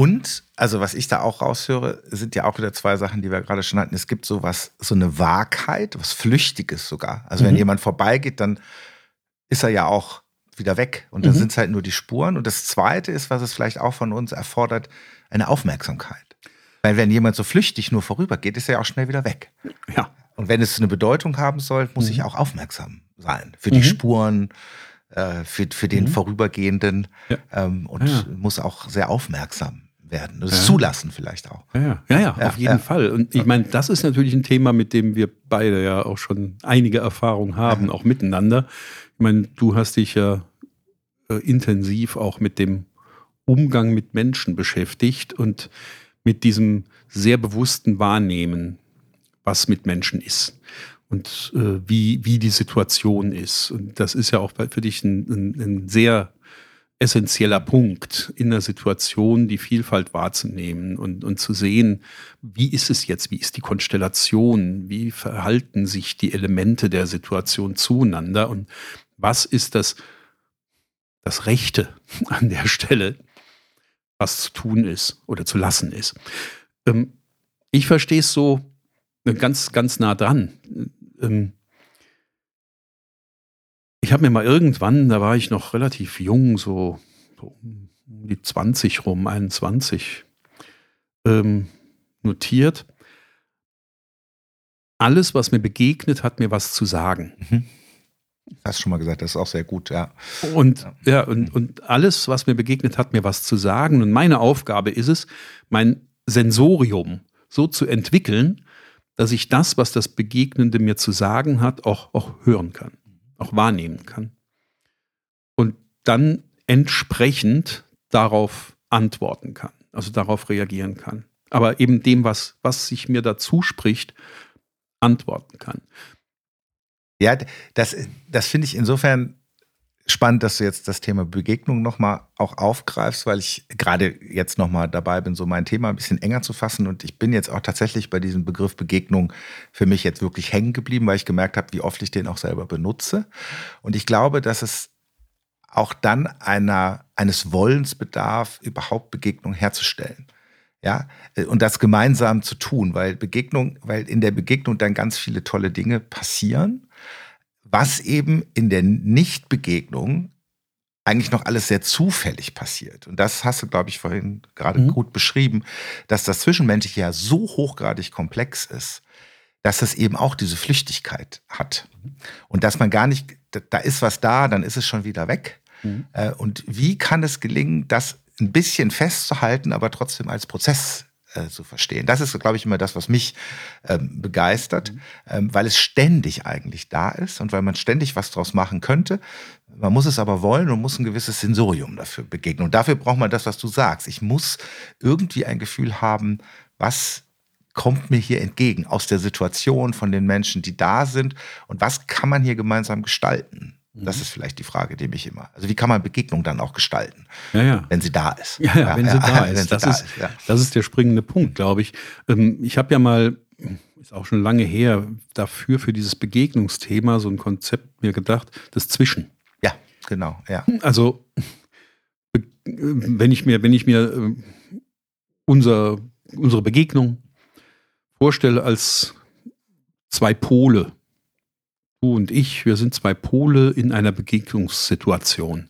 Und, also was ich da auch raushöre, sind ja auch wieder zwei Sachen, die wir gerade schon hatten. Es gibt so was, so eine Wahrheit, was Flüchtiges sogar. Also wenn Mhm. jemand vorbeigeht, dann ist er ja auch wieder weg. Und dann Mhm. sind es halt nur die Spuren. Und das Zweite ist, was es vielleicht auch von uns erfordert, eine Aufmerksamkeit. Weil wenn jemand so flüchtig nur vorübergeht, ist er ja auch schnell wieder weg. Ja. Und wenn es eine Bedeutung haben soll, muss Mhm. ich auch aufmerksam sein für die Mhm. Spuren, äh, für, für den Mhm. Vorübergehenden Ja. ähm, und Ja. muss auch sehr aufmerksam werden. Das Ja. zulassen vielleicht auch. Ja, ja, ja, ja, auf jeden. Fall. Und ich meine, das ist natürlich ein Thema, mit dem wir beide ja auch schon einige Erfahrungen haben, auch miteinander. Ich meine, du hast dich ja äh, intensiv auch mit dem Umgang mit Menschen beschäftigt und mit diesem sehr bewussten Wahrnehmen, was mit Menschen ist und äh, wie, wie die Situation ist. Und das ist ja auch für dich ein, ein, ein sehr essentieller Punkt in der Situation, die Vielfalt wahrzunehmen und, und zu sehen, wie ist es jetzt, wie ist die Konstellation, wie verhalten sich die Elemente der Situation zueinander und was ist das, das Rechte an der Stelle, was zu tun ist oder zu lassen ist. Ähm, ich verstehe es so äh, ganz, ganz nah dran. Ich habe mir mal irgendwann, da war ich noch relativ jung, so, so um die 20 rum, 21, ähm, notiert. Alles, was mir begegnet, hat mir was zu sagen. Mhm. Hast du schon mal gesagt, das ist auch sehr gut, ja. Und ja, ja und, und alles, was mir begegnet, hat mir was zu sagen. Und meine Aufgabe ist es, mein Sensorium so zu entwickeln, dass ich das, was das Begegnende mir zu sagen hat, auch, auch hören kann, auch wahrnehmen kann. Und dann entsprechend darauf antworten kann, also darauf reagieren kann. Aber eben dem, was, was sich mir dazu spricht, antworten kann. Ja, das, das finde ich insofern spannend, dass du jetzt das Thema Begegnung nochmal auch aufgreifst, weil ich gerade jetzt nochmal dabei bin, so mein Thema ein bisschen enger zu fassen. Und ich bin jetzt auch tatsächlich bei diesem Begriff Begegnung für mich jetzt wirklich hängen geblieben, weil ich gemerkt habe, wie oft ich den auch selber benutze. Und ich glaube, dass es auch dann einer, eines Wollens bedarf, überhaupt Begegnung herzustellen. Ja, und das gemeinsam zu tun, weil Begegnung, weil in der Begegnung dann ganz viele tolle Dinge passieren was eben in der Nichtbegegnung eigentlich noch alles sehr zufällig passiert. Und das hast du, glaube ich, vorhin gerade mhm. gut beschrieben, dass das Zwischenmenschliche ja so hochgradig komplex ist, dass es eben auch diese Flüchtigkeit hat. Und dass man gar nicht, da ist was da, dann ist es schon wieder weg. Mhm. Äh, und wie kann es gelingen, das ein bisschen festzuhalten, aber trotzdem als Prozess äh, zu verstehen. Das ist, glaube ich, immer das, was mich ähm, begeistert, mhm. ähm, weil es ständig eigentlich da ist und weil man ständig was draus machen könnte. Man muss es aber wollen und muss ein gewisses Sensorium dafür begegnen. Und dafür braucht man das, was du sagst. Ich muss irgendwie ein Gefühl haben, was kommt mir hier entgegen aus der Situation von den Menschen, die da sind und was kann man hier gemeinsam gestalten. Das mhm. ist vielleicht die Frage, die mich immer. Also wie kann man Begegnung dann auch gestalten, ja, ja. wenn sie da ist? Ja, ja wenn sie da ist. Das, da ist, ist das ist der springende Punkt, glaube ich. Ähm, ich habe ja mal, ist auch schon lange her, dafür für dieses Begegnungsthema so ein Konzept mir gedacht, das Zwischen. Ja, genau. Ja. Also wenn ich mir, wenn ich mir äh, unser, unsere Begegnung vorstelle als zwei Pole, du und ich, wir sind zwei Pole in einer Begegnungssituation.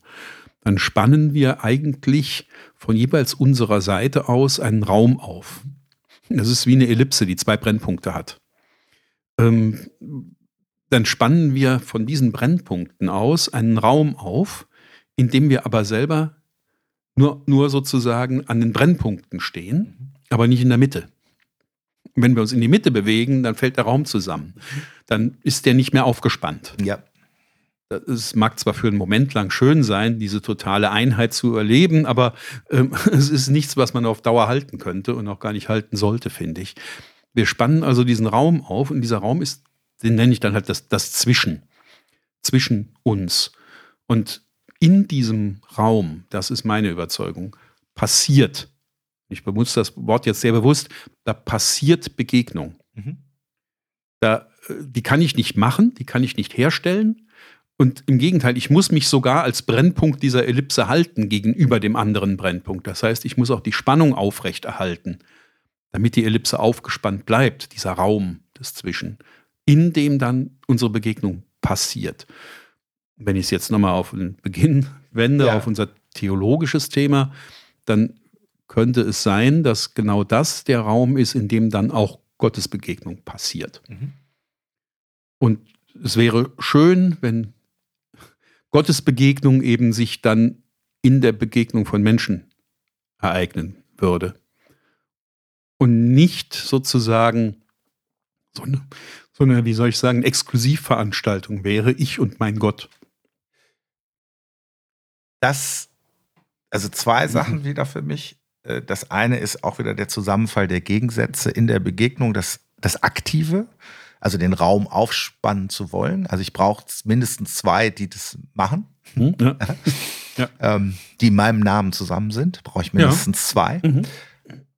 Dann spannen wir eigentlich von jeweils unserer Seite aus einen Raum auf. Das ist wie eine Ellipse, die zwei Brennpunkte hat. Ähm, dann spannen wir von diesen Brennpunkten aus einen Raum auf, in dem wir aber selber nur, nur sozusagen an den Brennpunkten stehen, aber nicht in der Mitte wenn wir uns in die Mitte bewegen, dann fällt der Raum zusammen. Dann ist der nicht mehr aufgespannt. Ja. Es mag zwar für einen Moment lang schön sein, diese totale Einheit zu erleben, aber ähm, es ist nichts, was man auf Dauer halten könnte und auch gar nicht halten sollte, finde ich. Wir spannen also diesen Raum auf und dieser Raum ist, den nenne ich dann halt das, das Zwischen, zwischen uns. Und in diesem Raum, das ist meine Überzeugung, passiert ich benutze das Wort jetzt sehr bewusst, da passiert Begegnung. Mhm. Da, äh, die kann ich nicht machen, die kann ich nicht herstellen. Und im Gegenteil, ich muss mich sogar als Brennpunkt dieser Ellipse halten gegenüber dem anderen Brennpunkt. Das heißt, ich muss auch die Spannung aufrechterhalten, damit die Ellipse aufgespannt bleibt, dieser Raum des Zwischen, in dem dann unsere Begegnung passiert. Wenn ich es jetzt nochmal auf den Beginn wende, ja. auf unser theologisches Thema, dann könnte es sein, dass genau das der Raum ist, in dem dann auch Gottes Begegnung passiert. Mhm. Und es wäre schön, wenn Gottes Begegnung eben sich dann in der Begegnung von Menschen ereignen würde. Und nicht sozusagen so eine, so eine, wie soll ich sagen, Exklusivveranstaltung wäre, ich und mein Gott. Das, also zwei Sachen mhm. wieder für mich. Äh, das eine ist auch wieder der Zusammenfall der Gegensätze in der Begegnung, das, das Aktive, also den Raum aufspannen zu wollen. Also ich brauche mindestens zwei, die das machen, hm, ja. ja. Ähm, die in meinem Namen zusammen sind. Brauche ich mindestens ja. zwei. Mhm.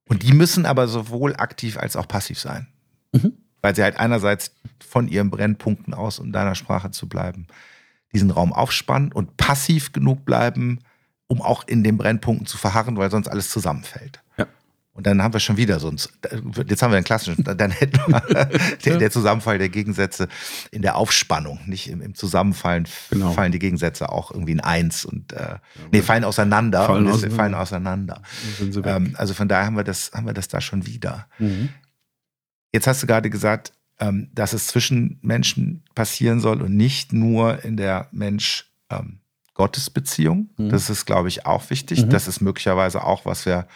Und die müssen aber sowohl aktiv als auch passiv sein. Mhm. Weil sie halt einerseits von ihren Brennpunkten aus, um deiner Sprache zu bleiben, diesen Raum aufspannen und passiv genug bleiben, um auch in den Brennpunkten zu verharren, weil sonst alles zusammenfällt. Ja. Und dann haben wir schon wieder so ein, jetzt haben wir einen klassischen, dann hätten wir der, der, Zusammenfall der Gegensätze in der Aufspannung, nicht im, im Zusammenfallen genau. fallen die Gegensätze auch irgendwie in eins und äh, nee, fallen auseinander fallen, und auseinander. fallen auseinander. Ähm, also von daher haben wir das, haben wir das da schon wieder. Mhm. Jetzt hast du gerade gesagt, ähm, dass es zwischen Menschen passieren soll und nicht nur in der Mensch ähm, Gottesbeziehung. Mhm. Das ist, glaube ich, auch wichtig. Mhm. Das ist möglicherweise auch, was wir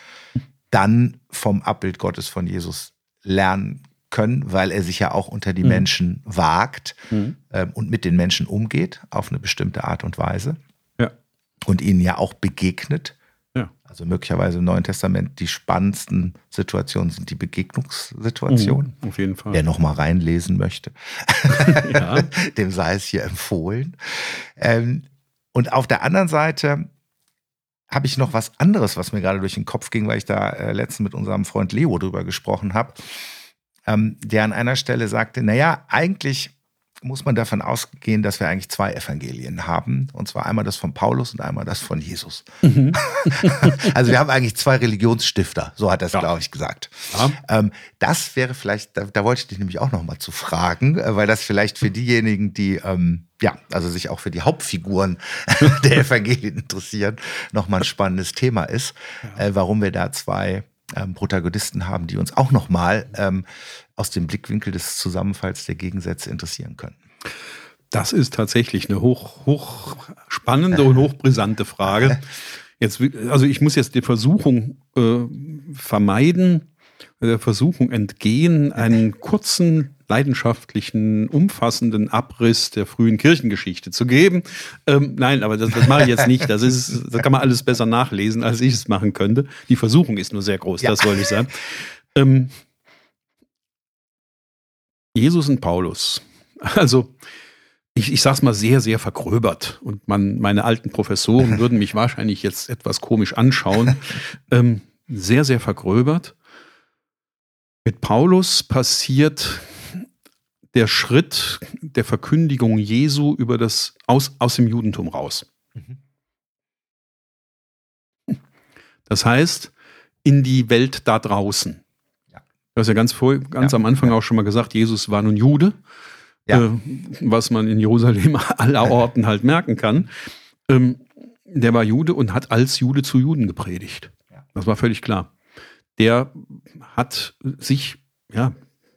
dann vom Abbild Gottes von Jesus lernen können, weil er sich ja auch unter die mhm. Menschen wagt mhm. ähm, und mit den Menschen umgeht auf eine bestimmte Art und Weise. Ja. Und ihnen ja auch begegnet. Ja. Also möglicherweise im Neuen Testament die spannendsten Situationen sind die Begegnungssituationen. Mhm, auf jeden Fall. Wer noch mal reinlesen möchte, ja. dem sei es hier empfohlen. Ähm, und auf der anderen Seite habe ich noch was anderes, was mir gerade durch den Kopf ging, weil ich da äh, letztens mit unserem Freund Leo drüber gesprochen habe, ähm, der an einer Stelle sagte, naja, eigentlich muss man davon ausgehen, dass wir eigentlich zwei Evangelien haben. Und zwar einmal das von Paulus und einmal das von Jesus. Mhm. also wir haben eigentlich zwei Religionsstifter, so hat er es, ja. glaube ich, gesagt. Ja. Ähm, das wäre vielleicht, da, da, wollte ich dich nämlich auch noch mal zu fragen, äh, weil das vielleicht für diejenigen, die ähm, ja, also sich auch für die Hauptfiguren der Evangelien interessieren, nochmal ein spannendes Thema ist, ja. äh, warum wir da zwei ähm, Protagonisten haben, die uns auch nochmal ähm, aus dem Blickwinkel des Zusammenfalls der Gegensätze interessieren können. Das ist tatsächlich eine hoch, hoch spannende und hochbrisante Frage. Jetzt, also ich muss jetzt die Versuchung äh, vermeiden, der Versuchung entgehen, einen kurzen leidenschaftlichen, umfassenden Abriss der frühen Kirchengeschichte zu geben. Ähm, nein, aber das, das mache ich jetzt nicht. Das, ist, das kann man alles besser nachlesen, als ich es machen könnte. Die Versuchung ist nur sehr groß, ja. das wollte ich sagen. Ähm, Jesus und Paulus. Also, ich, ich sage es mal sehr, sehr vergröbert. Und man, meine alten Professoren würden mich wahrscheinlich jetzt etwas komisch anschauen. Ähm, sehr, sehr vergröbert. Mit Paulus passiert der Schritt der Verkündigung Jesu über das aus, aus dem Judentum raus. Mhm. Das heißt, in die Welt da draußen. Du hast ja ganz, vor, ganz ja. am Anfang auch schon mal gesagt, Jesus war nun Jude, ja. äh, was man in Jerusalem aller Orten halt merken kann. Ähm, der war Jude und hat als Jude zu Juden gepredigt. Das war völlig klar. Der hat sich ja,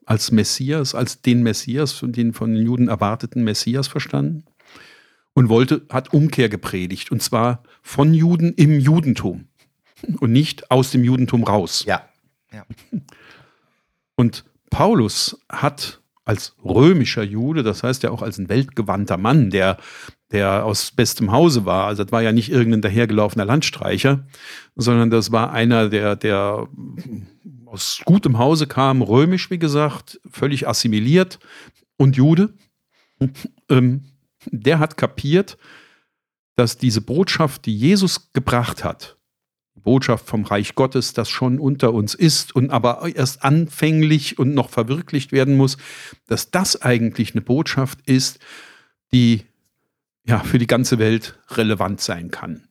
als Messias, als den Messias, den von den Juden erwarteten Messias verstanden und wollte, hat Umkehr gepredigt und zwar von Juden im Judentum und nicht aus dem Judentum raus. Ja. ja. Und Paulus hat als römischer Jude, das heißt ja auch als ein weltgewandter Mann, der, der aus bestem Hause war, also das war ja nicht irgendein dahergelaufener Landstreicher, sondern das war einer, der, der aus gutem Hause kam, römisch, wie gesagt, völlig assimiliert und Jude. ähm, der hat kapiert, dass diese Botschaft, die Jesus gebracht hat, Botschaft vom Reich Gottes, das schon unter uns ist und aber erst anfänglich und noch verwirklicht werden muss, dass das eigentlich eine Botschaft ist, die ja für die ganze Welt relevant sein kann.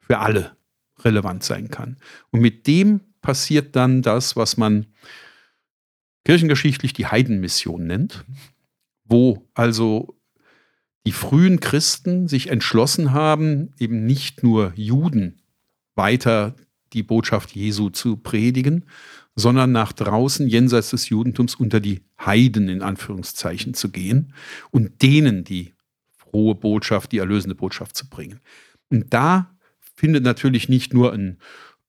Für alle relevant sein kann. Und mit dem passiert dann das, was man kirchengeschichtlich die Heidenmission nennt, wo also die frühen Christen sich entschlossen haben, eben nicht nur Juden weiter die Botschaft Jesu zu predigen, sondern nach draußen jenseits des Judentums unter die Heiden in Anführungszeichen zu gehen und denen die frohe Botschaft, die erlösende Botschaft zu bringen. Und da findet natürlich nicht nur ein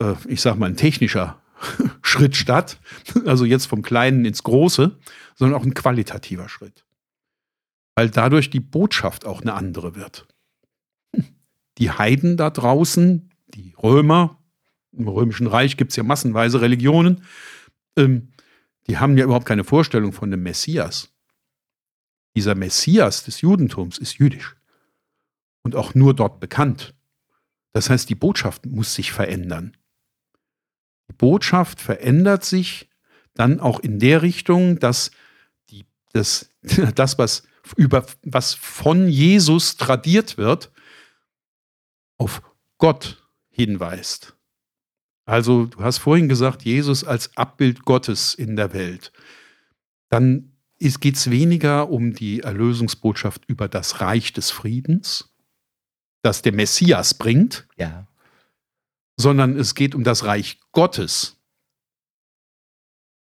äh, ich sag mal, ein technischer Schritt statt, also jetzt vom Kleinen ins Große, sondern auch ein qualitativer Schritt. Weil dadurch die Botschaft auch eine andere wird. Die Heiden da draußen, die Römer, im Römischen Reich gibt es ja massenweise Religionen, ähm, die haben ja überhaupt keine Vorstellung von dem Messias. Dieser Messias des Judentums ist jüdisch und auch nur dort bekannt. Das heißt, die Botschaft muss sich verändern. Die Botschaft verändert sich dann auch in der Richtung, dass die, das, das was, über, was von Jesus tradiert wird, auf Gott hinweist. Also du hast vorhin gesagt, Jesus als Abbild Gottes in der Welt. Dann geht es weniger um die Erlösungsbotschaft über das Reich des Friedens, das der Messias bringt, Ja. sondern es geht um das Reich Gottes,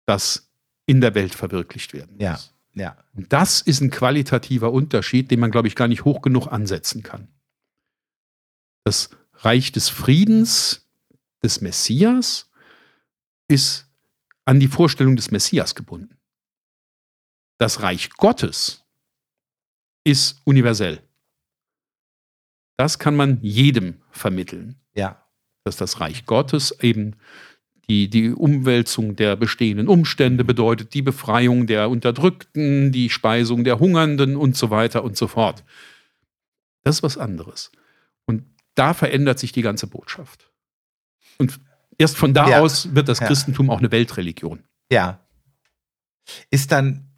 das in der Welt verwirklicht werden muss. Ja. Ja. Und das ist ein qualitativer Unterschied, den man, glaube ich, gar nicht hoch genug ansetzen kann. Das Reich des Friedens des Messias ist an die Vorstellung des Messias gebunden. Das Reich Gottes ist universell. Das kann man jedem vermitteln, Ja. dass das Reich Gottes eben die, die Umwälzung der bestehenden Umstände bedeutet, die Befreiung der Unterdrückten, die Speisung der Hungernden und so weiter und so fort. Das ist was anderes. Da verändert sich die ganze Botschaft. Und erst von da Ja. aus wird das Ja. Christentum auch eine Weltreligion. Ja. Ist dann,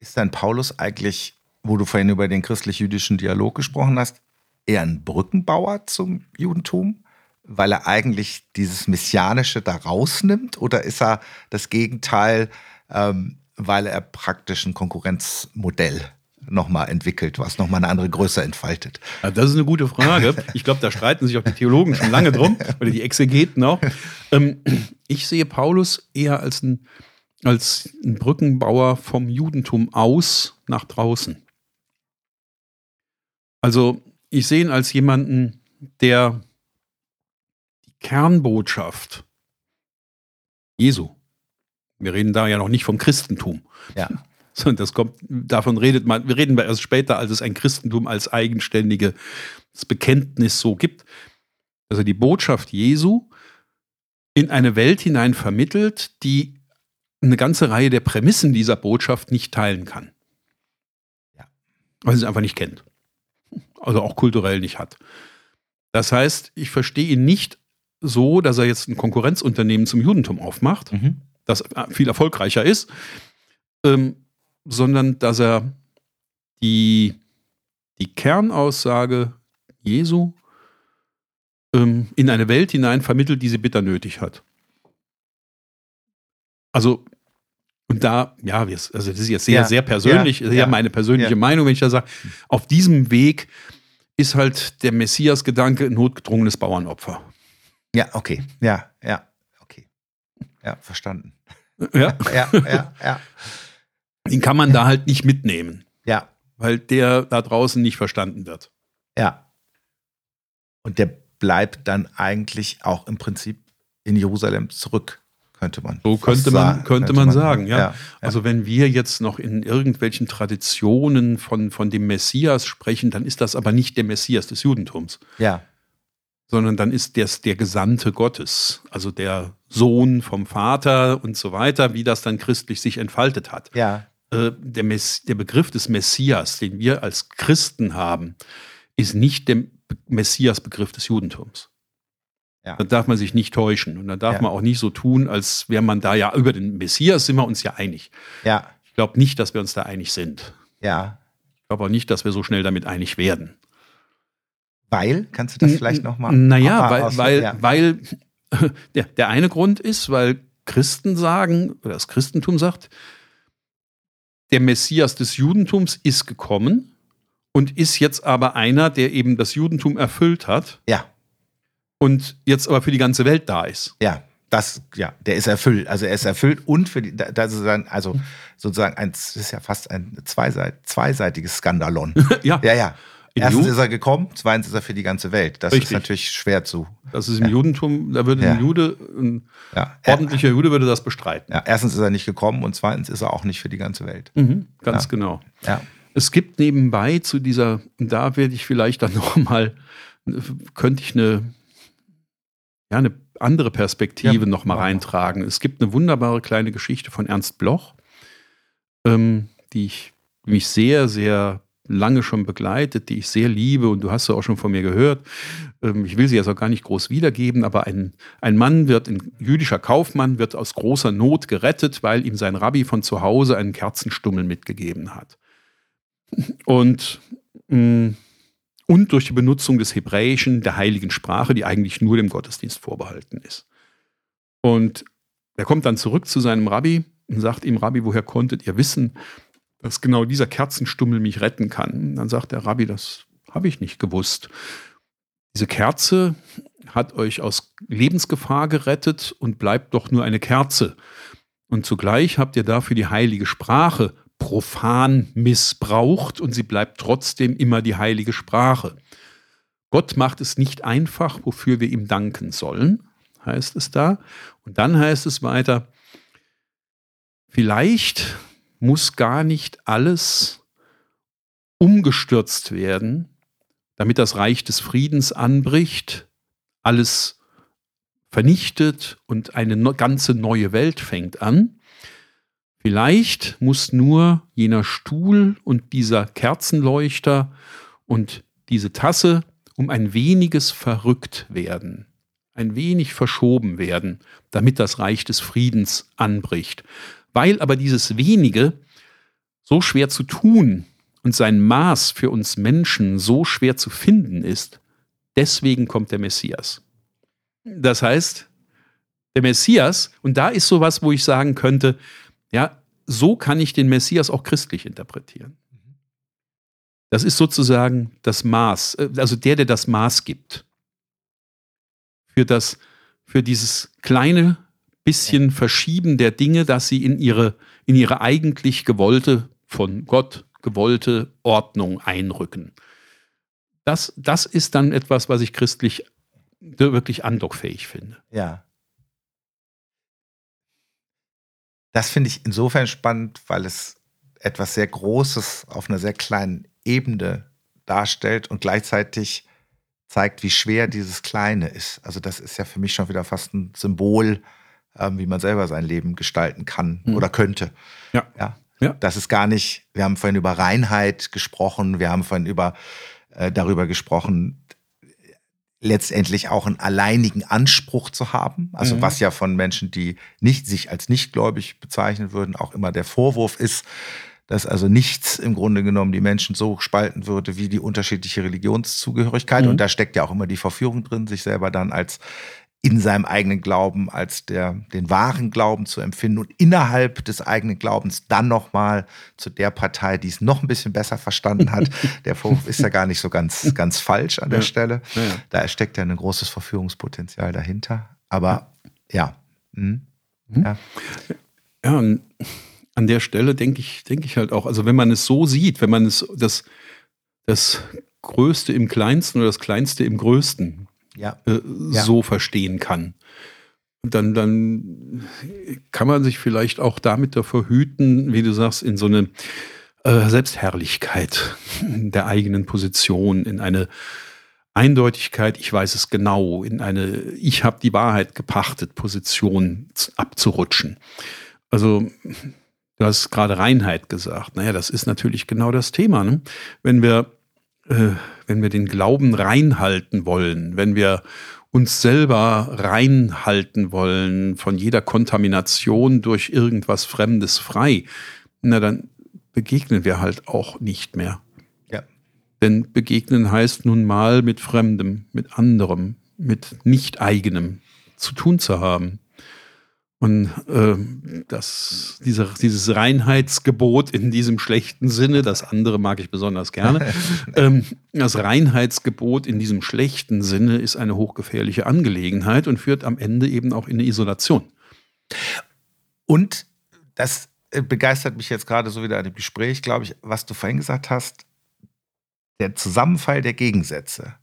ist dann Paulus eigentlich, wo du vorhin über den christlich-jüdischen Dialog gesprochen hast, eher ein Brückenbauer zum Judentum? Weil er eigentlich dieses Messianische da rausnimmt? Oder ist er das Gegenteil, ähm, weil er praktisch ein Konkurrenzmodell nochmal entwickelt, was nochmal eine andere Größe entfaltet? Ja, das ist eine gute Frage. Ich glaube, da streiten sich auch die Theologen schon lange drum, oder die Exegeten auch. Ähm, ich sehe Paulus eher als ein, als ein Brückenbauer vom Judentum aus nach draußen. Also ich sehe ihn als jemanden, der die Kernbotschaft Jesu, wir reden da ja noch nicht vom Christentum, Ja. sondern das kommt, davon redet man, wir reden erst später, als es ein Christentum als eigenständiges Bekenntnis so gibt, dass er die Botschaft Jesu in eine Welt hinein vermittelt, die eine ganze Reihe der Prämissen dieser Botschaft nicht teilen kann. Ja. Weil sie es einfach nicht kennt. Also auch kulturell nicht hat. Das heißt, ich verstehe ihn nicht so, dass er jetzt ein Konkurrenzunternehmen zum Judentum aufmacht, Mhm. das viel erfolgreicher ist, ähm, sondern dass er die, die Kernaussage Jesu ähm, in eine Welt hinein vermittelt, die sie bitter nötig hat. Also, und da, ja, also das ist jetzt sehr, Ja, sehr persönlich, ja, sehr ja, meine persönliche. Meinung, wenn ich da sage, auf diesem Weg ist halt der Messias-Gedanke ein notgedrungenes Bauernopfer. Ja, okay. Ja, ja, okay. Ja, verstanden. Ja, Ja, ja, ja. Den kann man da halt nicht mitnehmen, Ja, weil der da draußen nicht verstanden wird. Ja. Und der bleibt dann eigentlich auch im Prinzip in Jerusalem zurück, könnte man. So könnte man, sagen, könnte man sagen, ja. Also wenn wir jetzt noch in irgendwelchen Traditionen von, von dem Messias sprechen, dann ist das aber nicht der Messias des Judentums, ja, sondern dann ist das der Gesandte Gottes, also der Sohn vom Vater und so weiter, wie das dann christlich sich entfaltet hat. ja, Äh, der, Mess, der Begriff des Messias, den wir als Christen haben, ist nicht der Be- Messias-Begriff des Judentums. Ja. Da darf man sich nicht täuschen. Und da darf Ja. man auch nicht so tun, als wäre man da ja über den Messias sind wir uns ja einig. ja, Ich glaube nicht, dass wir uns da einig sind. ja. Ich glaube auch nicht, dass wir so schnell damit einig werden. Weil, kannst du das vielleicht nochmal? Naja, weil, weil, weil der, der eine Grund ist, weil Christen sagen, oder das Christentum sagt, der Messias des Judentums ist gekommen und ist jetzt aber einer, der eben das Judentum erfüllt hat Ja, und jetzt aber für die ganze Welt da ist. ja, das, ja, der ist erfüllt. Also er ist erfüllt und für die, da- das ist dann, also sozusagen ein, das ist ja fast ein zweiseit, zweiseitiges Skandalon. ja, ja, ja. In Erstens ist er gekommen, zweitens ist er für die ganze Welt. Das ist Richtig. natürlich schwer zu. das ist im Judentum, da würde Ja. ein Jude, ein Ja, ordentlicher Jude würde das bestreiten. ja, erstens ist er nicht gekommen und zweitens ist er auch nicht für die ganze Welt. Mhm, ganz Ja. genau. Ja, Es gibt nebenbei zu dieser, da werde ich vielleicht dann noch mal, könnte ich eine, ja, eine andere Perspektive Ja, noch mal mach mal. reintragen. Es gibt eine wunderbare kleine Geschichte von Ernst Bloch, ähm, die ich mich sehr, sehr lange schon begleitet, die ich sehr liebe und du hast sie auch schon von mir gehört. Ähm, ich will sie jetzt auch gar nicht groß wiedergeben, aber ein, ein Mann wird, ein jüdischer Kaufmann wird aus großer Not gerettet, weil ihm sein Rabbi von zu Hause einen Kerzenstummel mitgegeben hat. Und, mh, und durch die Benutzung des Hebräischen, der heiligen Sprache, die eigentlich nur dem Gottesdienst vorbehalten ist. Und er kommt dann zurück zu seinem Rabbi und sagt ihm, Rabbi, woher konntet ihr wissen, dass genau dieser Kerzenstummel mich retten kann? dann sagt der Rabbi, das habe ich nicht gewusst. Diese Kerze hat euch aus Lebensgefahr gerettet und bleibt doch nur eine Kerze. Und zugleich habt ihr dafür die heilige Sprache profan missbraucht und sie bleibt trotzdem immer die heilige Sprache. Gott macht es nicht einfach, wofür wir ihm danken sollen, heißt es da. Und dann heißt es weiter, vielleicht muss gar nicht alles umgestürzt werden, damit das Reich des Friedens anbricht, alles vernichtet und eine ganze neue Welt fängt an. Vielleicht muss nur jener Stuhl und dieser Kerzenleuchter und diese Tasse um ein weniges verrückt werden, ein wenig verschoben werden, damit das Reich des Friedens anbricht. Weil aber dieses wenige so schwer zu tun und sein Maß für uns Menschen so schwer zu finden ist, deswegen kommt der Messias. Das heißt, der Messias, und da ist sowas, wo ich sagen könnte, ja, so kann ich den Messias auch christlich interpretieren. Das ist sozusagen das Maß, äh, also der, der das Maß gibt. Für, das, für dieses kleine bisschen Verschieben der Dinge, dass sie in ihre, in ihre eigentlich gewollte, von Gott gewollte Ordnung einrücken. Das, das ist dann etwas, was ich christlich wirklich andockfähig finde. Ja. Das finde ich insofern spannend, weil es etwas sehr Großes auf einer sehr kleinen Ebene darstellt und gleichzeitig zeigt, wie schwer dieses Kleine ist. Also das ist ja für mich schon wieder fast ein Symbol, ähm, wie man selber sein Leben gestalten kann mhm. oder könnte. Ja. ja. Ja. Das ist gar nicht, wir haben vorhin über Reinheit gesprochen, wir haben vorhin über, äh, darüber gesprochen, letztendlich auch einen alleinigen Anspruch zu haben. Also mhm. was ja von Menschen, die nicht sich als nichtgläubig bezeichnen würden, auch immer der Vorwurf ist, dass also nichts im Grunde genommen die Menschen so spalten würde wie die unterschiedliche Religionszugehörigkeit. Mhm. Und da steckt ja auch immer die Verführung drin, sich selber dann als in seinem eigenen Glauben als der, den wahren Glauben zu empfinden und innerhalb des eigenen Glaubens dann nochmal zu der Partei, die es noch ein bisschen besser verstanden hat. der Vorwurf ist ja gar nicht so ganz, ganz falsch an der ja. Stelle. Ja, ja. Da steckt ja ein großes Verführungspotenzial dahinter. Aber ja. Mhm. Ja. an der Stelle denke ich, denke ich halt auch, also wenn man es so sieht, wenn man es das, das Größte im Kleinsten oder das Kleinste im Größten ja. Äh, ja. so verstehen kann, dann, dann kann man sich vielleicht auch damit davor hüten, wie du sagst, in so eine äh, Selbstherrlichkeit der eigenen Position, in eine Eindeutigkeit, ich weiß es genau, in eine Ich habe die Wahrheit gepachtet Position abzurutschen. Also Du hast gerade Reinheit gesagt. Naja, das ist natürlich genau das Thema. Ne? Wenn wir, äh, wenn wir den Glauben reinhalten wollen, wenn wir uns selber reinhalten wollen, von jeder Kontamination durch irgendwas Fremdes frei, na dann begegnen wir halt auch nicht mehr. Ja. Denn begegnen heißt nun mal mit Fremdem, mit anderem, mit nicht eigenem zu tun zu haben. Und äh, das, diese, dieses Reinheitsgebot in diesem schlechten Sinne, das andere mag ich besonders gerne, ähm, das Reinheitsgebot in diesem schlechten Sinne ist eine hochgefährliche Angelegenheit und führt am Ende eben auch in eine Isolation. Und das äh, begeistert mich jetzt gerade so wieder an dem Gespräch, glaube ich, was du vorhin gesagt hast, der Zusammenfall der Gegensätze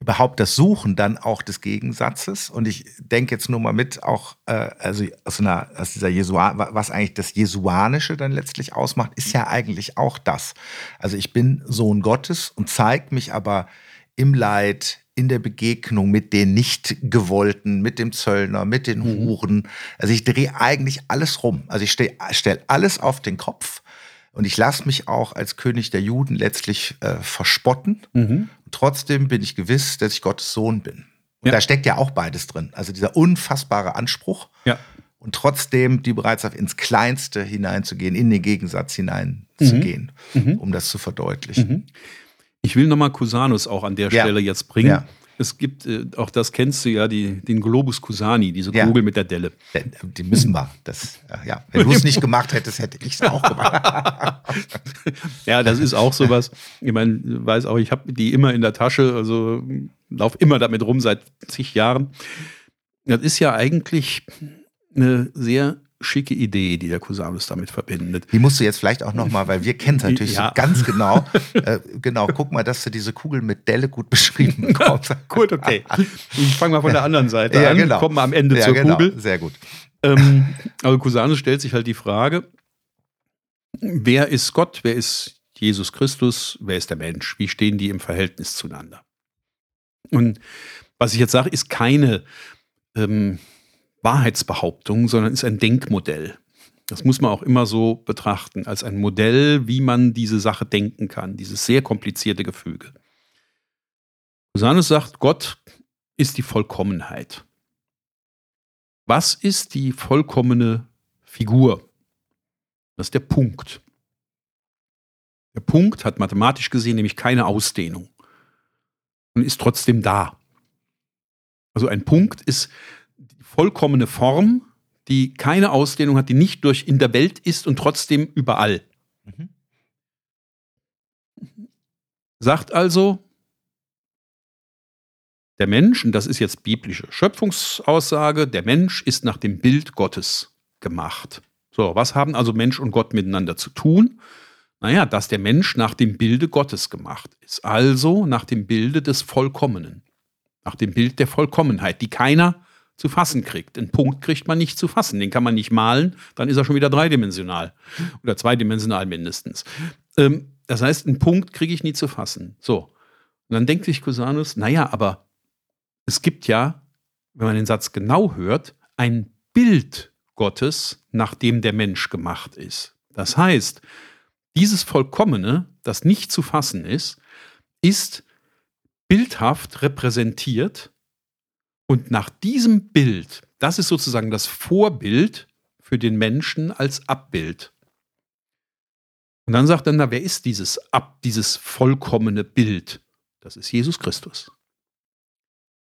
überhaupt das Suchen dann auch des Gegensatzes. Und ich denke jetzt nur mal mit, auch äh, also aus, einer, aus dieser Jesuan, was eigentlich das Jesuanische dann letztlich ausmacht, ist ja eigentlich auch das. Also ich bin Sohn Gottes und zeige mich aber im Leid, in der Begegnung mit den Nicht-Gewollten, mit dem Zöllner, mit den mhm. Huren. Also ich drehe eigentlich alles rum. Also ich stelle alles auf den Kopf und ich lasse mich auch als König der Juden letztlich äh, verspotten. Mhm. Trotzdem bin ich gewiss, dass ich Gottes Sohn bin. Und ja. da steckt ja auch beides drin. Also dieser unfassbare Anspruch. Ja. Und trotzdem die Bereitschaft, ins Kleinste hineinzugehen, in den Gegensatz hineinzugehen, mhm. mhm. um das zu verdeutlichen. Mhm. Ich will nochmal Cusanus auch an der ja. Stelle jetzt bringen. Es gibt, äh, auch das kennst du ja, die, den Globus Cusani, diese Ja. Kugel mit der Delle. Die müssen wir. Das, ja. Wenn du es nicht gemacht hättest, hätte ich es auch gemacht. Ja, das ist auch sowas. Ich meine, du weißt auch, ich habe die immer in der Tasche, also laufe immer damit rum seit zig Jahren. Das ist ja eigentlich eine sehr schicke Idee, die der Cusanus damit verbindet. Die musst du jetzt vielleicht auch nochmal, weil wir kennen es natürlich Ja. so ganz genau. Äh, genau, guck mal, dass du diese Kugel mit Delle gut beschrieben bekommst. Gut, okay. Ich fange mal von der anderen Seite Ja, an, genau. kommen wir am Ende ja, zur genau. Kugel. Sehr gut. Ähm, aber Cusanus stellt sich halt die Frage, wer ist Gott, wer ist Jesus Christus, wer ist der Mensch? Wie stehen die im Verhältnis zueinander? Und was ich jetzt sage, ist keine ähm, Wahrheitsbehauptung, sondern ist ein Denkmodell. Das muss man auch immer so betrachten, als ein Modell, wie man diese Sache denken kann, dieses sehr komplizierte Gefüge. Cusanus sagt, Gott ist die Vollkommenheit. Was ist die vollkommene Figur? Das ist der Punkt. Der Punkt hat mathematisch gesehen nämlich keine Ausdehnung und ist trotzdem da. Also ein Punkt ist vollkommene Form, die keine Ausdehnung hat, die nicht durch in der Welt ist und trotzdem überall. Mhm. Sagt also, der Mensch, und das ist jetzt biblische Schöpfungsaussage, der Mensch ist nach dem Bild Gottes gemacht. So, was haben also Mensch und Gott miteinander zu tun? Naja, dass der Mensch nach dem Bilde Gottes gemacht ist. Also nach dem Bilde des Vollkommenen. Nach dem Bild der Vollkommenheit, die keiner zu fassen kriegt. Einen Punkt kriegt man nicht zu fassen. Den kann man nicht malen, dann ist er schon wieder dreidimensional. Oder zweidimensional mindestens. Ähm, das heißt, einen Punkt kriege ich nie zu fassen. So. Und dann denkt sich Cusanus, naja, aber es gibt ja, wenn man den Satz genau hört, ein Bild Gottes, nach dem der Mensch gemacht ist. Das heißt, dieses Vollkommene, das nicht zu fassen ist, ist bildhaft repräsentiert und nach diesem Bild, das ist sozusagen das Vorbild für den Menschen als Abbild. Und dann sagt er, na, wer ist dieses Ab, dieses vollkommene Bild? Das ist Jesus Christus.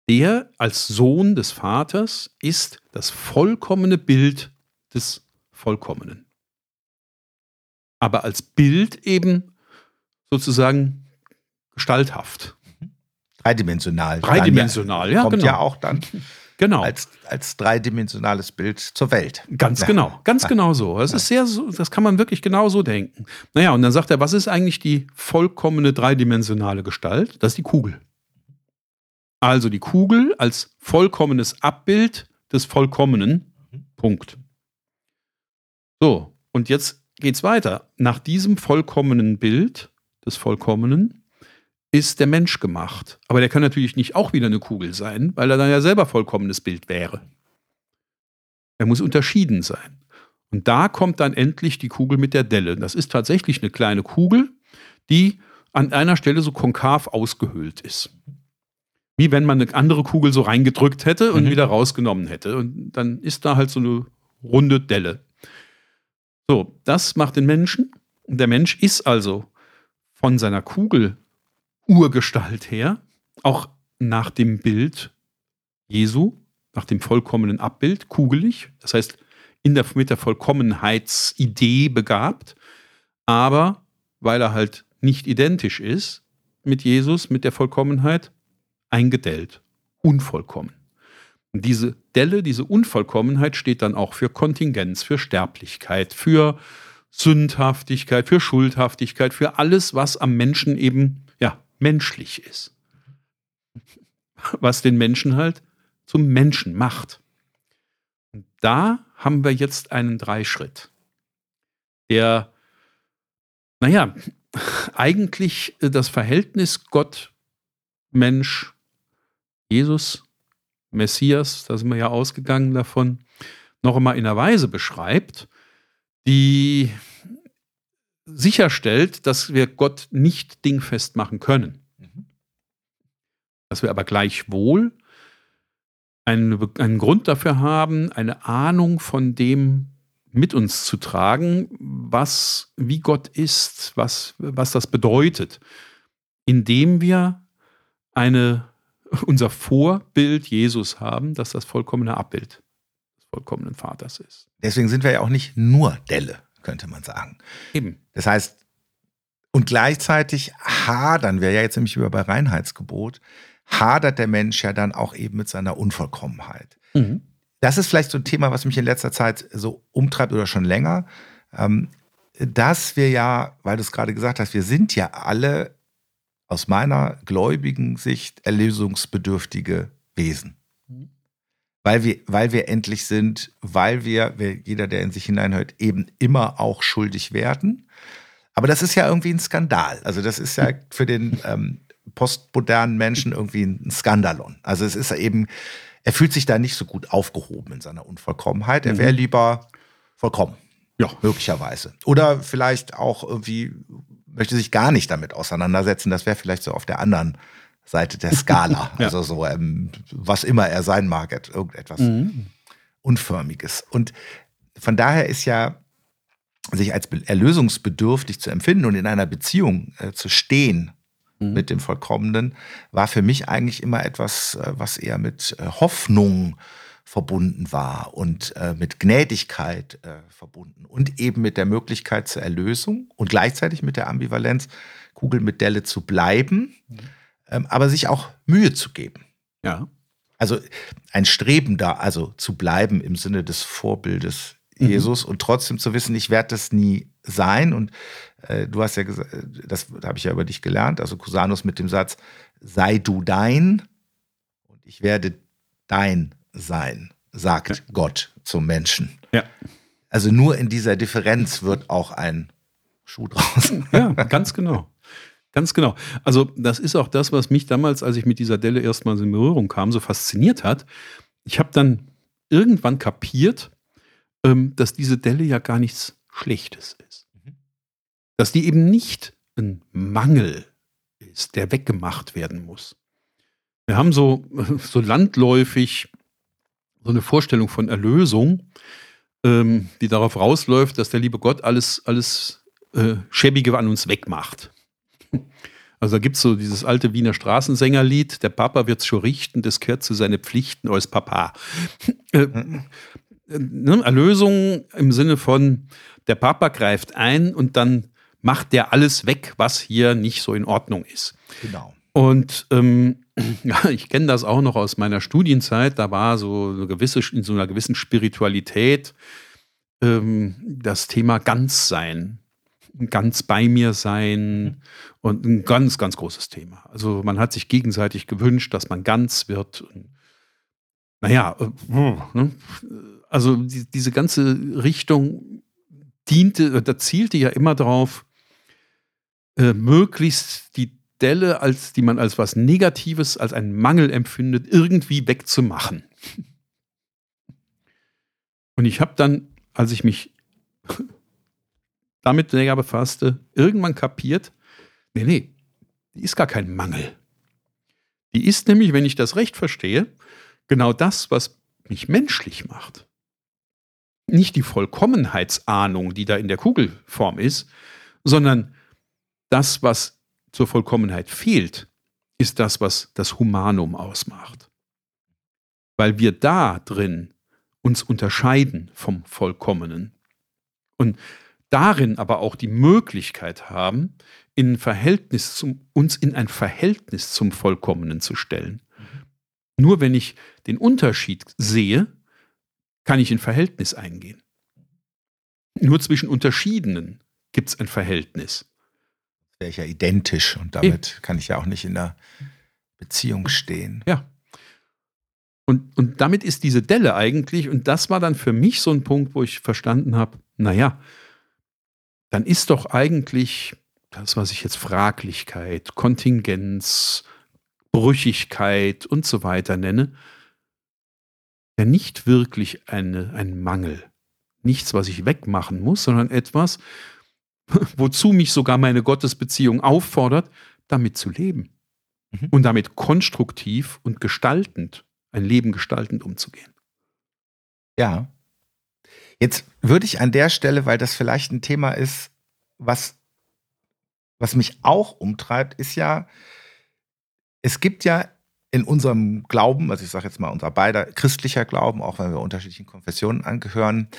Der als Sohn des Vaters ist das vollkommene Bild des Vollkommenen. Aber als Bild eben sozusagen gestalthaft. Dreidimensional. Dreidimensional, ja, Kommt genau. ja auch dann Genau. als, als dreidimensionales Bild zur Welt. Ganz Ja. genau, ganz genau so. Das ist sehr, so- das kann man wirklich genau so denken. Naja, und dann sagt er, was ist eigentlich die vollkommene dreidimensionale Gestalt? Das ist die Kugel. Also die Kugel als vollkommenes Abbild des Vollkommenen. Punkt. So, und jetzt geht's weiter. Nach diesem vollkommenen Bild des Vollkommenen ist der Mensch gemacht. Aber der kann natürlich nicht auch wieder eine Kugel sein, weil er dann ja selber vollkommenes Bild wäre. Er muss unterschieden sein. Und da kommt dann endlich die Kugel mit der Delle. Das ist tatsächlich eine kleine Kugel, die an einer Stelle so konkav ausgehöhlt ist. Wie wenn man eine andere Kugel so reingedrückt hätte und Mhm. wieder rausgenommen hätte. Und dann ist da halt so eine runde Delle. So, das macht den Menschen. Und der Mensch ist also von seiner Kugel Urgestalt her, auch nach dem Bild Jesu, nach dem vollkommenen Abbild, kugelig, das heißt in der, mit der Vollkommenheitsidee begabt, aber weil er halt nicht identisch ist mit Jesus, mit der Vollkommenheit, eingedellt, unvollkommen. Und diese Delle, diese Unvollkommenheit steht dann auch für Kontingenz, für Sterblichkeit, für Sündhaftigkeit, für Schuldhaftigkeit, für alles, was am Menschen eben menschlich ist. Was den Menschen halt zum Menschen macht. Und da haben wir jetzt einen Dreischritt, der, naja, eigentlich das Verhältnis Gott, Mensch, Jesus, Messias, da sind wir ja ausgegangen davon, noch einmal in einer Weise beschreibt, die sicherstellt, dass wir Gott nicht dingfest machen können. Dass wir aber gleichwohl einen, einen Grund dafür haben, eine Ahnung von dem mit uns zu tragen, was, wie Gott ist, was, was das bedeutet, indem wir eine unser Vorbild Jesus haben, dass das vollkommene Abbild des vollkommenen Vaters ist. Deswegen sind wir ja auch nicht nur Delle, könnte man sagen. Eben. Das heißt, und gleichzeitig hadern wir ja jetzt nämlich über bei Reinheitsgebot, hadert der Mensch ja dann auch eben mit seiner Unvollkommenheit. Mhm. Das ist vielleicht so ein Thema, was mich in letzter Zeit so umtreibt oder schon länger, ähm, dass wir ja, weil du es gerade gesagt hast, wir sind ja alle aus meiner gläubigen Sicht erlösungsbedürftige Wesen. Weil wir, weil wir endlich sind, weil wir, jeder, der in sich hineinhört, eben immer auch schuldig werden. Aber das ist ja irgendwie ein Skandal. Also das ist ja für den ähm, postmodernen Menschen irgendwie ein Skandalon. Also es ist eben, er fühlt sich da nicht so gut aufgehoben in seiner Unvollkommenheit. Er wäre mhm. lieber vollkommen. Ja. Möglicherweise. Oder vielleicht auch irgendwie möchte sich gar nicht damit auseinandersetzen. Das wäre vielleicht so auf der anderen Seite der Skala. ja. Also so, ähm, was immer er sein mag, irgendetwas mhm. Unförmiges. Und von daher ist ja, sich als erlösungsbedürftig zu empfinden und in einer Beziehung äh, zu stehen mhm. mit dem Vollkommenen, war für mich eigentlich immer etwas, äh, was eher mit äh, Hoffnung verbunden war und äh, mit Gnädigkeit äh, verbunden und eben mit der Möglichkeit zur Erlösung und gleichzeitig mit der Ambivalenz, Kugel mit Delle zu bleiben, mhm. Ähm, aber sich auch Mühe zu geben. Ja. Also ein Streben da, also zu bleiben im Sinne des Vorbildes mhm. Jesus und trotzdem zu wissen, ich werde das nie sein. Und äh, du hast ja gesagt, das habe ich ja über dich gelernt, also Cusanus mit dem Satz, sei du dein und ich werde dein sein, sagt ja. Gott zum Menschen. Ja. Also nur in dieser Differenz wird auch ein Schuh draus. Ja, ganz genau. Ganz genau. Also, das ist auch das, was mich damals, als ich mit dieser Delle erstmals in Berührung kam, so fasziniert hat. Ich habe dann irgendwann kapiert, ähm, dass diese Delle ja gar nichts Schlechtes ist. Mhm. Dass die eben nicht ein Mangel ist, der weggemacht werden muss. Wir haben so, so landläufig so eine Vorstellung von Erlösung, ähm, die darauf rausläuft, dass der liebe Gott alles, alles äh, Schäbige an uns wegmacht. Also da gibt es so dieses alte Wiener Straßensängerlied, der Papa wird's schon richten, das gehört zu seinen Pflichten als Papa. Äh, ne, Erlösung im Sinne von, der Papa greift ein und dann macht der alles weg, was hier nicht so in Ordnung ist. Genau. Und ähm, ja, ich kenne das auch noch aus meiner Studienzeit. Da war so eine gewisse, in so einer gewissen Spiritualität ähm, das Thema Ganzsein, ganz bei mir sein und ein ganz, ganz großes Thema. Also man hat sich gegenseitig gewünscht, dass man ganz wird. Naja, äh, ne? also die, diese ganze Richtung diente, da zielte ja immer darauf, äh, möglichst die Delle, als, die man als was Negatives, als einen Mangel empfindet, irgendwie wegzumachen. Und ich habe dann, als ich mich damit näher befasste, irgendwann kapiert, nee, nee, die ist gar kein Mangel. Die ist nämlich, wenn ich das recht verstehe, genau das, was mich menschlich macht. Nicht die Vollkommenheitsahnung, die da in der Kugelform ist, sondern das, was zur Vollkommenheit fehlt, ist das, was das Humanum ausmacht. Weil wir da drin uns unterscheiden vom Vollkommenen und darin aber auch die Möglichkeit haben, in Verhältnis zum, uns in ein Verhältnis zum Vollkommenen zu stellen. Mhm. Nur wenn ich den Unterschied sehe, kann ich in Verhältnis eingehen. Nur zwischen Unterschiedenen gibt es ein Verhältnis wäre ich ja identisch und damit kann ich ja auch nicht in einer Beziehung stehen. Ja. Und, und damit ist diese Delle eigentlich, und das war dann für mich so ein Punkt, wo ich verstanden habe, naja, dann ist doch eigentlich das, was ich jetzt Fraglichkeit, Kontingenz, Brüchigkeit und so weiter nenne, ja nicht wirklich eine, ein Mangel. Nichts, was ich wegmachen muss, sondern etwas, wozu mich sogar meine Gottesbeziehung auffordert, damit zu leben mhm. und damit konstruktiv und gestaltend, ein Leben gestaltend umzugehen. Ja. Jetzt würde ich an der Stelle, weil das vielleicht ein Thema ist, was, was mich auch umtreibt, ist ja, es gibt ja in unserem Glauben, also ich sage jetzt mal unser beider christlicher Glauben, auch wenn wir unterschiedlichen Konfessionen angehören,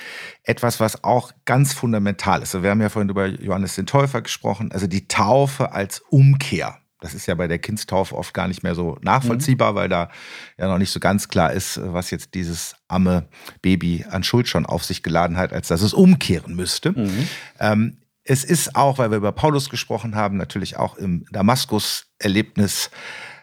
etwas, was auch ganz fundamental ist. Wir haben ja vorhin über Johannes den Täufer gesprochen, also die Taufe als Umkehr. Das ist ja bei der Kindstaufe oft gar nicht mehr so nachvollziehbar, mhm. weil da ja noch nicht so ganz klar ist, was jetzt dieses arme Baby an Schuld schon auf sich geladen hat, als dass es umkehren müsste. Mhm. Ähm, es ist auch, weil wir über Paulus gesprochen haben, natürlich auch im Damaskus-Erlebnis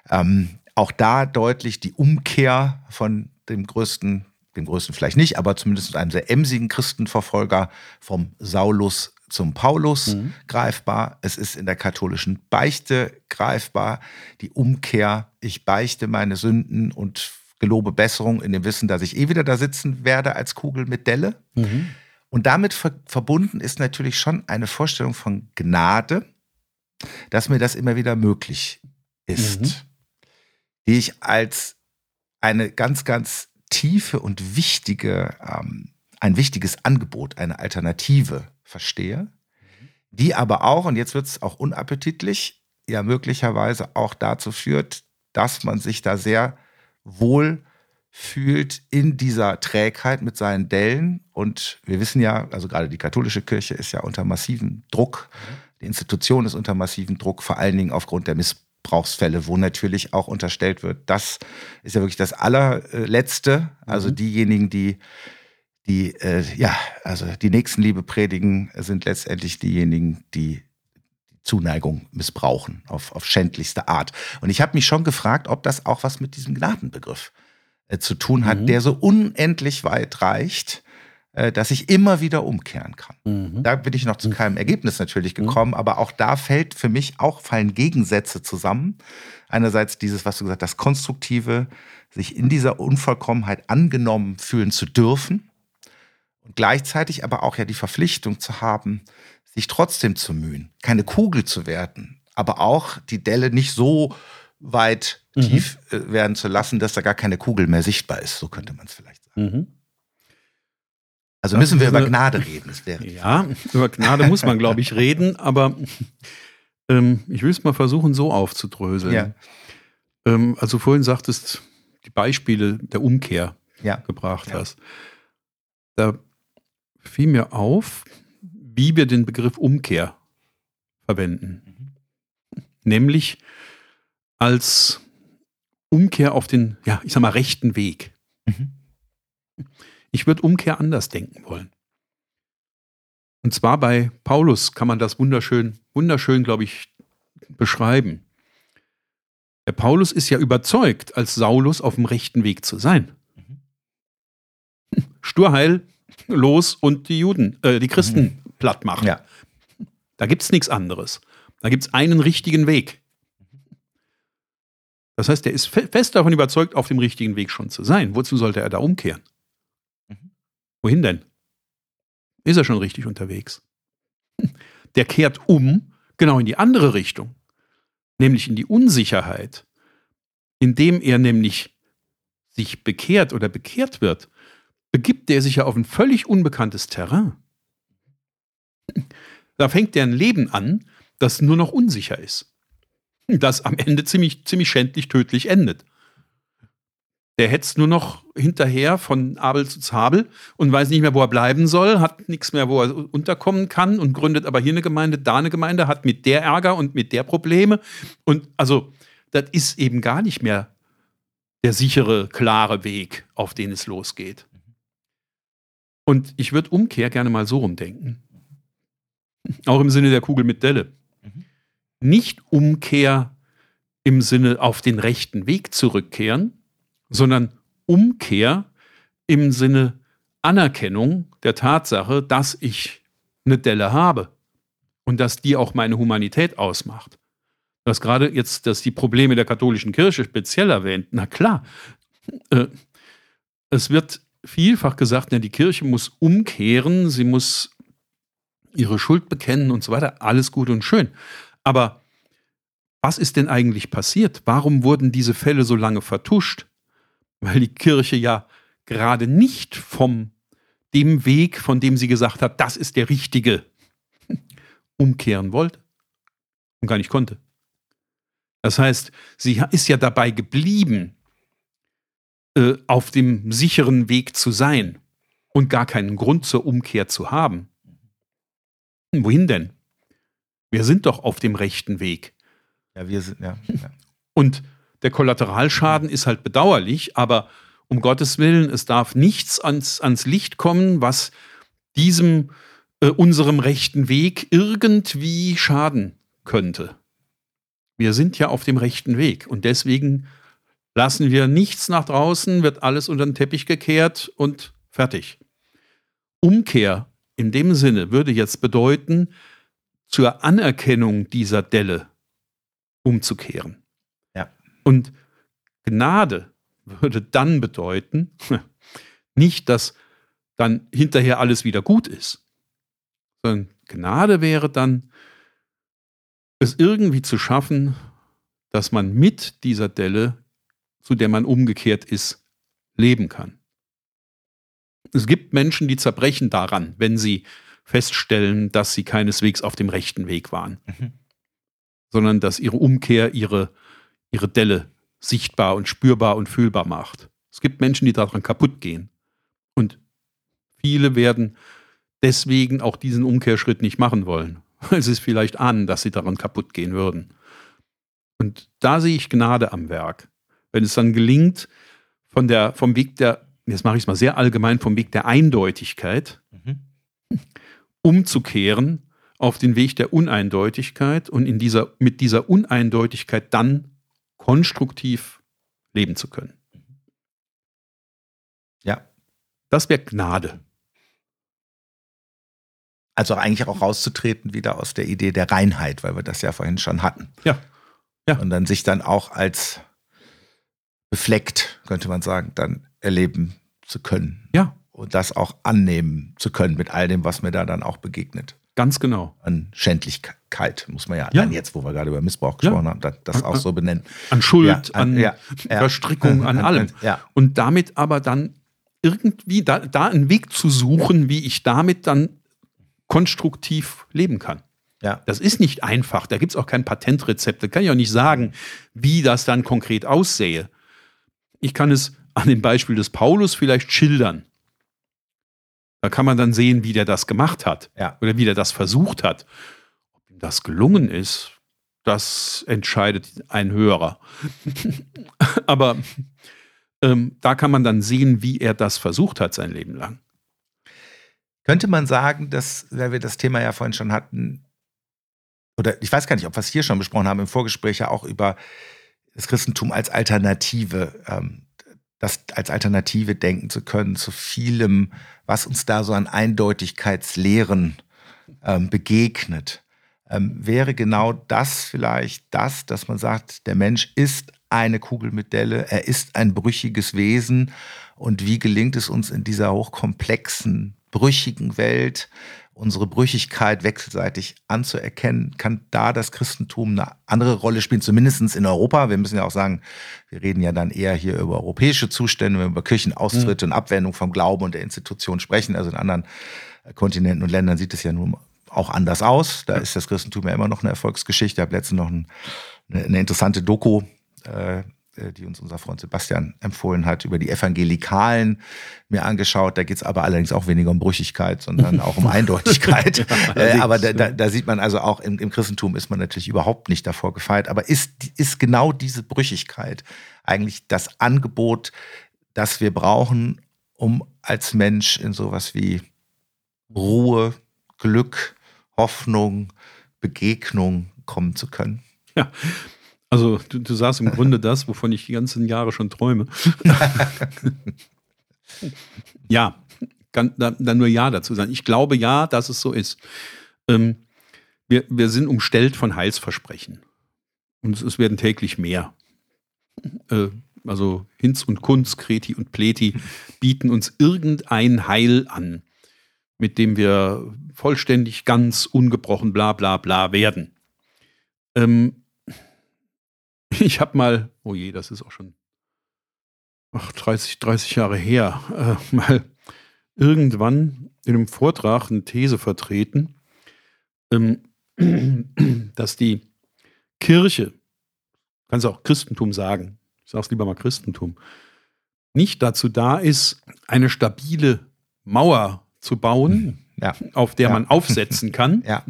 ähm, auch da deutlich die Umkehr von dem größten, dem größten vielleicht nicht, aber zumindest einem sehr emsigen Christenverfolger vom Saulus zum Paulus mhm. greifbar. Es ist in der katholischen Beichte greifbar. Die Umkehr, ich beichte meine Sünden und gelobe Besserung in dem Wissen, dass ich eh wieder da sitzen werde als Kugel mit Delle. Mhm. Und damit ver verbunden ist natürlich schon eine Vorstellung von Gnade, dass mir das immer wieder möglich ist. Mhm die ich als eine ganz, ganz tiefe und wichtige, ähm, ein wichtiges Angebot, eine Alternative verstehe, die aber auch, und jetzt wird es auch unappetitlich, ja möglicherweise auch dazu führt, dass man sich da sehr wohl fühlt in dieser Trägheit mit seinen Dellen. Und wir wissen ja, also gerade die katholische Kirche ist ja unter massivem Druck. Die Institution ist unter massivem Druck, vor allen Dingen aufgrund der Missbrauch Missbrauchsfälle, wo natürlich auch unterstellt wird, das ist ja wirklich das allerletzte. Also mhm. diejenigen, die die äh, ja, also die Nächstenliebe predigen, sind letztendlich diejenigen, die Zuneigung missbrauchen auf, auf schändlichste Art. Und ich habe mich schon gefragt, ob das auch was mit diesem Gnadenbegriff äh, zu tun hat, mhm. der so unendlich weit reicht, äh, dass ich immer wieder umkehren kann. Mhm. Da bin ich noch zu keinem Ergebnis natürlich mhm. gekommen, mhm. aber auch da fällt für mich auch fallen Gegensätze zusammen. Einerseits dieses, was du gesagt hast, das Konstruktive, sich in dieser Unvollkommenheit angenommen fühlen zu dürfen und gleichzeitig aber auch ja die Verpflichtung zu haben, sich trotzdem zu mühen, keine Kugel zu werden, aber auch die Delle nicht so weit mhm. tief äh, werden zu lassen, dass da gar keine Kugel mehr sichtbar ist. So könnte man es vielleicht sagen. Mhm. Also müssen wir über Gnade reden. ja, über Gnade muss man, glaube ich, reden, aber ähm, ich will es mal versuchen, so aufzudröseln. Ja. Ähm, also vorhin sagtest, die Beispiele der Umkehr ja. gebracht ja. hast. Da fiel mir auf, wie wir den Begriff Umkehr verwenden. Mhm. Nämlich als Umkehr auf den, ja, ich sag mal, rechten Weg. Mhm. Ich würde Umkehr anders denken wollen. Und zwar bei Paulus kann man das wunderschön, wunderschön, glaube ich, beschreiben. Der Paulus ist ja überzeugt, als Saulus auf dem rechten Weg zu sein. Mhm. Sturheil, los und die Juden, äh, die Christen mhm. platt machen. Ja. Da gibt es nichts anderes. Da gibt es einen richtigen Weg. Das heißt, er ist fest davon überzeugt, auf dem richtigen Weg schon zu sein. Wozu sollte er da umkehren? Wohin denn? Ist er schon richtig unterwegs? Der kehrt um, genau in die andere Richtung, nämlich in die Unsicherheit, indem er nämlich sich bekehrt oder bekehrt wird, begibt er sich ja auf ein völlig unbekanntes Terrain. Da fängt er ein Leben an, das nur noch unsicher ist. Das am Ende ziemlich, ziemlich schändlich tödlich endet. Der hetzt nur noch hinterher von Abel zu Zabel und weiß nicht mehr, wo er bleiben soll, hat nichts mehr, wo er unterkommen kann und gründet aber hier eine Gemeinde, da eine Gemeinde, hat mit der Ärger und mit der Probleme. Und also, das ist eben gar nicht mehr der sichere, klare Weg, auf den es losgeht. Und ich würde Umkehr gerne mal so rumdenken. Auch im Sinne der Kugel mit Delle. Nicht Umkehr im Sinne auf den rechten Weg zurückkehren, sondern Umkehr im Sinne Anerkennung der Tatsache, dass ich eine Delle habe und dass die auch meine Humanität ausmacht. Das gerade jetzt, dass die Probleme der katholischen Kirche speziell erwähnt. Na klar, äh, es wird vielfach gesagt, ja, die Kirche muss umkehren, sie muss ihre Schuld bekennen und so weiter. Alles gut und schön. Aber was ist denn eigentlich passiert? Warum wurden diese Fälle so lange vertuscht? weil die Kirche ja gerade nicht vom dem Weg, von dem sie gesagt hat, das ist der richtige, umkehren wollte und gar nicht konnte. Das heißt, sie ist ja dabei geblieben, äh, auf dem sicheren Weg zu sein und gar keinen Grund zur Umkehr zu haben. Wohin denn? Wir sind doch auf dem rechten Weg. Ja, wir sind, ja. ja. Und der Kollateralschaden ist halt bedauerlich, aber um Gottes Willen, es darf nichts ans, ans Licht kommen, was diesem, äh, unserem rechten Weg irgendwie schaden könnte. Wir sind ja auf dem rechten Weg und deswegen lassen wir nichts nach draußen, wird alles unter den Teppich gekehrt und fertig. Umkehr in dem Sinne würde jetzt bedeuten, zur Anerkennung dieser Delle umzukehren. Ja. Und Gnade würde dann bedeuten, nicht, dass dann hinterher alles wieder gut ist, sondern Gnade wäre dann, es irgendwie zu schaffen, dass man mit dieser Delle, zu der man umgekehrt ist, leben kann. Es gibt Menschen, die zerbrechen daran, wenn sie feststellen, dass sie keineswegs auf dem rechten Weg waren, mhm. sondern dass ihre Umkehr ihre, ihre Delle sichtbar und spürbar und fühlbar macht. Es gibt Menschen, die daran kaputt gehen. Und viele werden deswegen auch diesen Umkehrschritt nicht machen wollen, weil sie es vielleicht ahnen, dass sie daran kaputt gehen würden. Und da sehe ich Gnade am Werk. Wenn es dann gelingt, von der, vom Weg der, jetzt mache ich es mal sehr allgemein, vom Weg der Eindeutigkeit mhm. umzukehren auf den Weg der Uneindeutigkeit und in dieser, mit dieser Uneindeutigkeit dann konstruktiv leben zu können. Ja. Das wäre Gnade. Also eigentlich auch rauszutreten wieder aus der Idee der Reinheit, weil wir das ja vorhin schon hatten. Ja. ja. Und dann sich dann auch als befleckt, könnte man sagen, dann erleben zu können. Ja. Und das auch annehmen zu können mit all dem, was mir da dann auch begegnet. Ganz genau. An Schändlichkeit, muss man ja, ja. jetzt, wo wir gerade über Missbrauch gesprochen ja. haben, das, das auch so benennen. An Schuld, ja, an, an Verstrickung, an, an allem. Und damit aber dann irgendwie da, da einen Weg zu suchen, wie ich damit dann konstruktiv leben kann. Ja. Das ist nicht einfach. Da gibt es auch kein Patentrezept. Da kann ich auch nicht sagen, wie das dann konkret aussähe. Ich kann es an dem Beispiel des Paulus vielleicht schildern. Da kann man dann sehen, wie der das gemacht hat ja. oder wie der das versucht hat. Ob ihm das gelungen ist, das entscheidet ein Hörer. Aber ähm, da kann man dann sehen, wie er das versucht hat sein Leben lang. Könnte man sagen, dass, weil wir das Thema ja vorhin schon hatten, oder ich weiß gar nicht, ob wir es hier schon besprochen haben, im Vorgespräch ja auch über das Christentum als Alternative, ähm, das als Alternative denken zu können zu vielem, was uns da so an Eindeutigkeitslehren ähm, begegnet. Ähm, wäre genau das vielleicht das, dass man sagt, der Mensch ist eine Kugel mit Delle, er ist ein brüchiges Wesen und wie gelingt es uns in dieser hochkomplexen, brüchigen Welt, unsere Brüchigkeit wechselseitig anzuerkennen, kann da das Christentum eine andere Rolle spielen, zumindest in Europa. Wir müssen ja auch sagen, wir reden ja dann eher hier über europäische Zustände, wenn wir über Kirchenaustritte mhm. und Abwendung vom Glauben und der Institution sprechen. Also in anderen Kontinenten und Ländern sieht es ja nun auch anders aus. Da ist das Christentum ja immer noch eine Erfolgsgeschichte. Ich habe letztens noch ein, eine, eine, interessante Doku äh, äh, die uns unser Freund Sebastian empfohlen hat, über die Evangelikalen mir angeschaut. Da geht es aber allerdings auch weniger um Brüchigkeit, sondern auch um Eindeutigkeit. ja, äh, aber da, da, da, sieht man also auch im, im, Christentum ist man natürlich überhaupt nicht davor gefeit. Aber ist, ist genau diese Brüchigkeit eigentlich das Angebot, das wir brauchen, um als Mensch in sowas wie Ruhe, Glück, Hoffnung, Begegnung kommen zu können? Ja, also du, du sagst im Grunde das, wovon ich die ganzen Jahre schon träume. ja, kann dann nur Ja dazu sagen. Ich glaube ja, dass es so ist. Ähm, wir, wir sind umstellt von Heilsversprechen. Und es, es werden täglich mehr. Äh, also Hinz und Kunz, Kreti und Pleti bieten uns irgendein Heil an, mit dem wir vollständig, ganz ungebrochen, bla bla bla werden. Ähm, ich habe mal, oh je, das ist auch schon ach, 30, 30 Jahre her, äh, mal irgendwann in einem Vortrag eine These vertreten, ähm, dass die Kirche kannst auch Christentum sagen, ich sage es lieber mal Christentum, nicht dazu da ist, eine stabile Mauer zu bauen, ja. auf der ja. man aufsetzen kann, ja.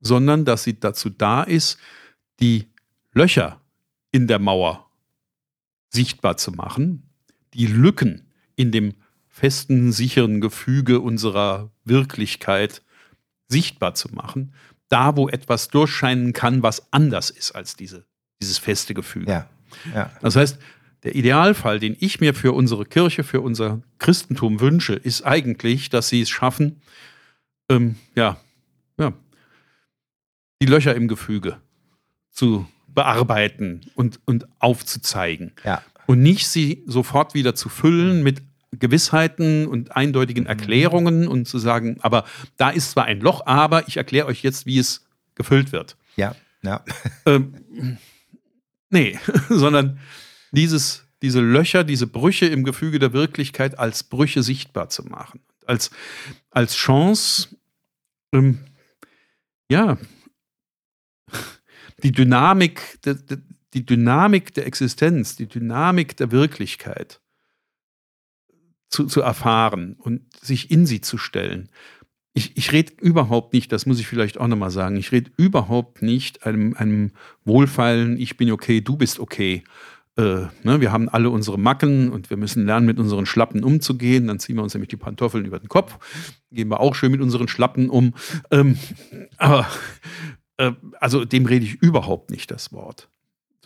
sondern dass sie dazu da ist, die Löcher in der Mauer sichtbar zu machen, die Lücken in dem festen, sicheren Gefüge unserer Wirklichkeit sichtbar zu machen, da wo etwas durchscheinen kann, was anders ist als diese, dieses feste Gefüge. Ja. Ja. Das heißt, der Idealfall, den ich mir für unsere Kirche, für unser Christentum wünsche, ist eigentlich, dass sie es schaffen, ähm, ja, ja, die Löcher im Gefüge zu bearbeiten und, und aufzuzeigen. Ja. Und nicht sie sofort wieder zu füllen mit Gewissheiten und eindeutigen mhm. Erklärungen und zu sagen, aber da ist zwar ein Loch, aber ich erkläre euch jetzt, wie es gefüllt wird. Ja, ja. Ähm, nee, sondern dieses, diese Löcher, diese Brüche im Gefüge der Wirklichkeit als Brüche sichtbar zu machen. Als, als Chance, ähm, ja, die Dynamik, die, die Dynamik der Existenz, die Dynamik der Wirklichkeit zu, zu erfahren und sich in sie zu stellen. Ich, ich rede überhaupt nicht, das muss ich vielleicht auch nochmal sagen, ich rede überhaupt nicht einem, einem wohlfeilen, ich bin okay, du bist okay, äh, ne, wir haben alle unsere Macken und wir müssen lernen, mit unseren Schlappen umzugehen. Dann ziehen wir uns nämlich die Pantoffeln über den Kopf. Gehen wir auch schön mit unseren Schlappen um. Ähm, aber äh, also dem rede ich überhaupt nicht das Wort.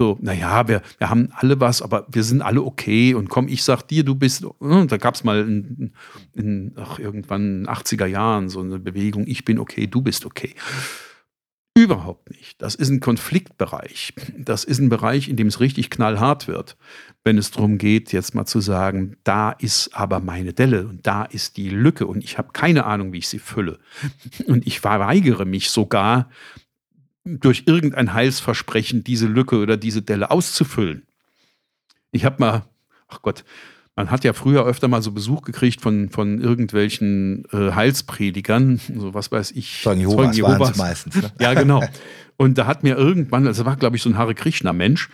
So, naja, wir, wir haben alle was, aber wir sind alle okay. Und komm, ich sag dir, du bist. Äh, da gab es mal in, in, ach, irgendwann in den 80er Jahren so eine Bewegung, ich bin okay, du bist okay. Überhaupt nicht. Das ist ein Konfliktbereich. Das ist ein Bereich, in dem es richtig knallhart wird, wenn es darum geht, jetzt mal zu sagen, da ist aber meine Delle und da ist die Lücke und ich habe keine Ahnung, wie ich sie fülle. Und ich weigere mich sogar, durch irgendein Heilsversprechen diese Lücke oder diese Delle auszufüllen. Ich habe mal, ach Gott, man hat ja früher öfter mal so Besuch gekriegt von, von irgendwelchen äh, Heilspredigern, so was weiß ich. Zeugen Jehovas, Zeugen Jehovas. meistens. Ne? Ja, genau. Und da hat mir irgendwann, also war glaube ich so ein Hare Krishna-Mensch,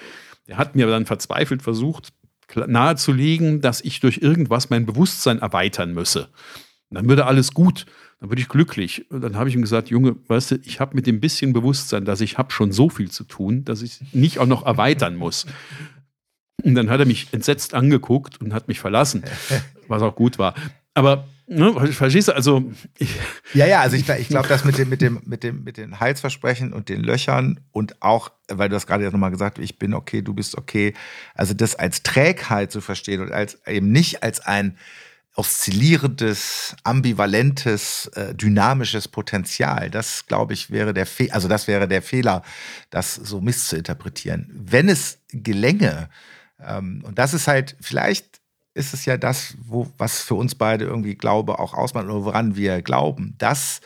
der hat mir dann verzweifelt versucht, nahezulegen, dass ich durch irgendwas mein Bewusstsein erweitern müsse. Dann würde alles gut, dann würde ich glücklich. Und dann habe ich ihm gesagt, Junge, weißt du, ich habe mit dem bisschen Bewusstsein, dass ich habe schon so viel zu tun, dass ich nicht auch noch erweitern muss. Und dann hat er mich entsetzt angeguckt und hat mich verlassen, was auch gut war. Aber Ne, verstehst du? Also ja, ja, also ich, ich glaube, das mit dem, mit dem, mit dem, mit den Halsversprechen und den Löchern und auch, weil du das gerade ja nochmal gesagt, hast, ich bin okay, du bist okay. Also das als Trägheit zu verstehen und als eben nicht als ein oszillierendes, ambivalentes, äh, dynamisches Potenzial. Das, glaube ich, wäre der Fe also das wäre der Fehler, das so misszuinterpretieren. Wenn es gelänge, ähm, und das ist halt, vielleicht ist es ja das, wo, was für uns beide irgendwie Glaube auch ausmacht oder woran wir glauben, dass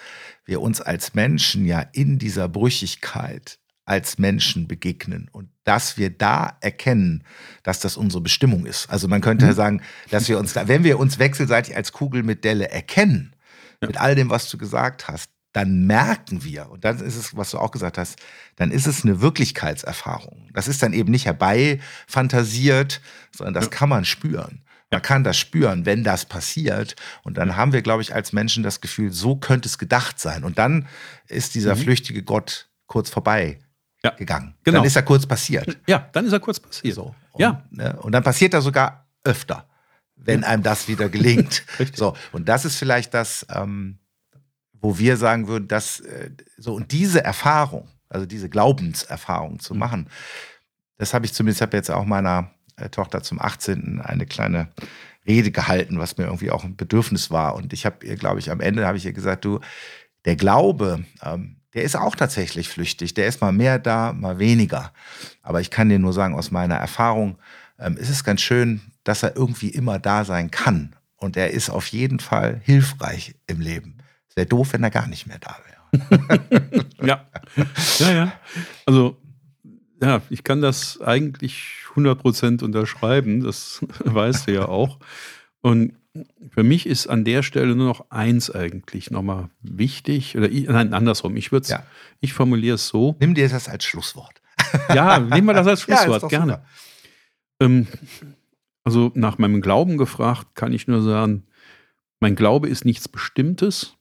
wir uns als Menschen ja in dieser Brüchigkeit als Menschen begegnen und dass wir da erkennen, dass das unsere Bestimmung ist. Also man könnte mhm. sagen, dass wir uns da, wenn wir uns wechselseitig als Kugel mit Delle erkennen, ja. mit all dem, was du gesagt hast, dann merken wir, und dann ist es, was du auch gesagt hast, dann ist es eine Wirklichkeitserfahrung. Das ist dann eben nicht herbeifantasiert, sondern das ja. kann man spüren. Man kann das spüren, wenn das passiert. Und dann haben wir, glaube ich, als Menschen das Gefühl, so könnte es gedacht sein. Und dann ist dieser mhm. flüchtige Gott kurz vorbei ja. gegangen. Genau. Dann ist er kurz passiert. Ja, dann ist er kurz passiert. So. Und, ja. Ne, und dann passiert er sogar öfter, wenn einem das wieder gelingt. so. Und das ist vielleicht das, ähm, wo wir sagen würden, dass äh, so und diese Erfahrung, also diese Glaubenserfahrung zu mhm. machen, das habe ich zumindest, habe jetzt auch meiner äh, Tochter zum 18. eine kleine Rede gehalten, was mir irgendwie auch ein Bedürfnis war. Und ich habe ihr, glaube ich, am Ende habe ich ihr gesagt, du, der Glaube, ähm, der ist auch tatsächlich flüchtig. Der ist mal mehr da, mal weniger. Aber ich kann dir nur sagen, aus meiner Erfahrung ähm, ist es ganz schön, dass er irgendwie immer da sein kann. Und er ist auf jeden Fall hilfreich im Leben. Es wäre doof, wenn er gar nicht mehr da wäre. ja. Ja, ja. Also, ja, ich kann das eigentlich 100% unterschreiben. Das weißt du ja auch. Und für mich ist an der Stelle nur noch eins eigentlich nochmal wichtig. Oder ich, nein, andersrum. Ich würde ja. ich formuliere es so. Nimm dir das als Schlusswort. Ja, nehmen wir das als Schlusswort, ja, gerne. Ähm, also nach meinem Glauben gefragt, kann ich nur sagen, mein Glaube ist nichts Bestimmtes,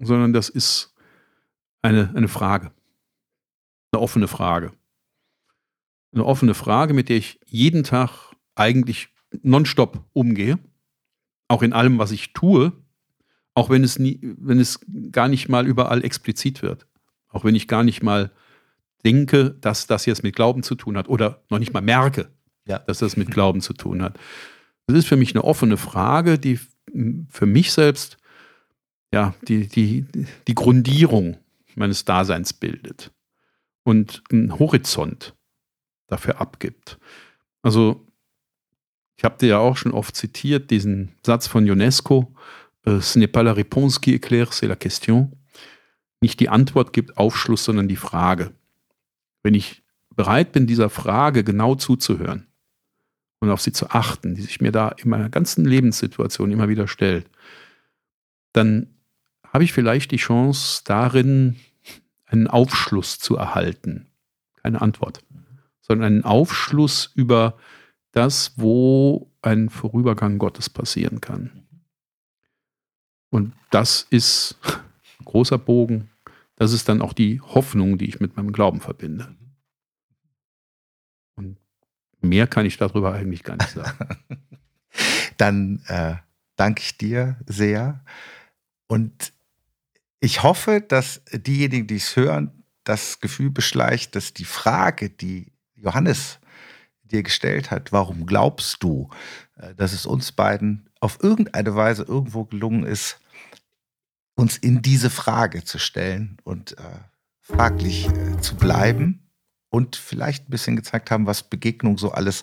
sondern das ist eine, eine Frage. Eine offene Frage. Eine offene Frage, mit der ich jeden Tag eigentlich nonstop umgehe. Auch in allem, was ich tue. Auch wenn es, nie, wenn es gar nicht mal überall explizit wird. Auch wenn ich gar nicht mal denke, dass das jetzt mit Glauben zu tun hat oder noch nicht mal merke, ja. dass das mit Glauben zu tun hat. Das ist für mich eine offene Frage, die für mich selbst ja, die, die, die Grundierung meines Daseins bildet und einen Horizont dafür abgibt. Also, ich habe dir ja auch schon oft zitiert, diesen Satz von UNESCO, äh, Ce n'est pas la réponse qui éclaire, c'est la question. Nicht die Antwort gibt Aufschluss, sondern die Frage. Wenn ich bereit bin, dieser Frage genau zuzuhören und auf sie zu achten, die sich mir da in meiner ganzen Lebenssituation immer wieder stellt, dann habe ich vielleicht die Chance darin, einen Aufschluss zu erhalten. Keine Antwort, sondern einen Aufschluss über das, wo ein Vorübergang Gottes passieren kann. Und das ist ein großer Bogen. Das ist dann auch die Hoffnung, die ich mit meinem Glauben verbinde. Und mehr kann ich darüber eigentlich gar nicht sagen. dann äh, danke ich dir sehr. Und ich hoffe, dass diejenigen, die es hören, das Gefühl beschleicht, dass die Frage, die Johannes dir gestellt hat, warum glaubst du, äh, dass es uns beiden auf irgendeine Weise irgendwo gelungen ist, uns in diese Frage zu stellen und äh, fraglich äh, zu bleiben und vielleicht ein bisschen gezeigt haben, was Begegnung so alles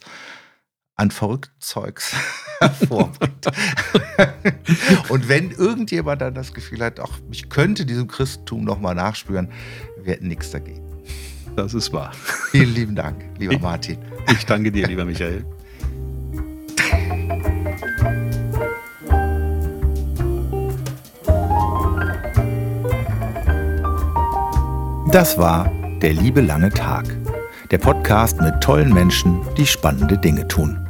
an verrückten Zeugs hervorbringt. und wenn irgendjemand dann das Gefühl hat, ach, ich könnte diesem Christentum nochmal nachspüren, wir hätten nichts dagegen. Das ist wahr. Vielen lieben Dank, lieber ich, Martin. Ich danke dir, lieber Michael. Das war der liebe lange Tag. Der Podcast mit tollen Menschen, die spannende Dinge tun.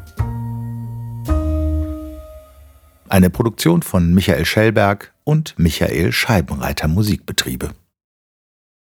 Eine Produktion von Michael Schellberg und Michael Scheibenreiter Musikbetriebe.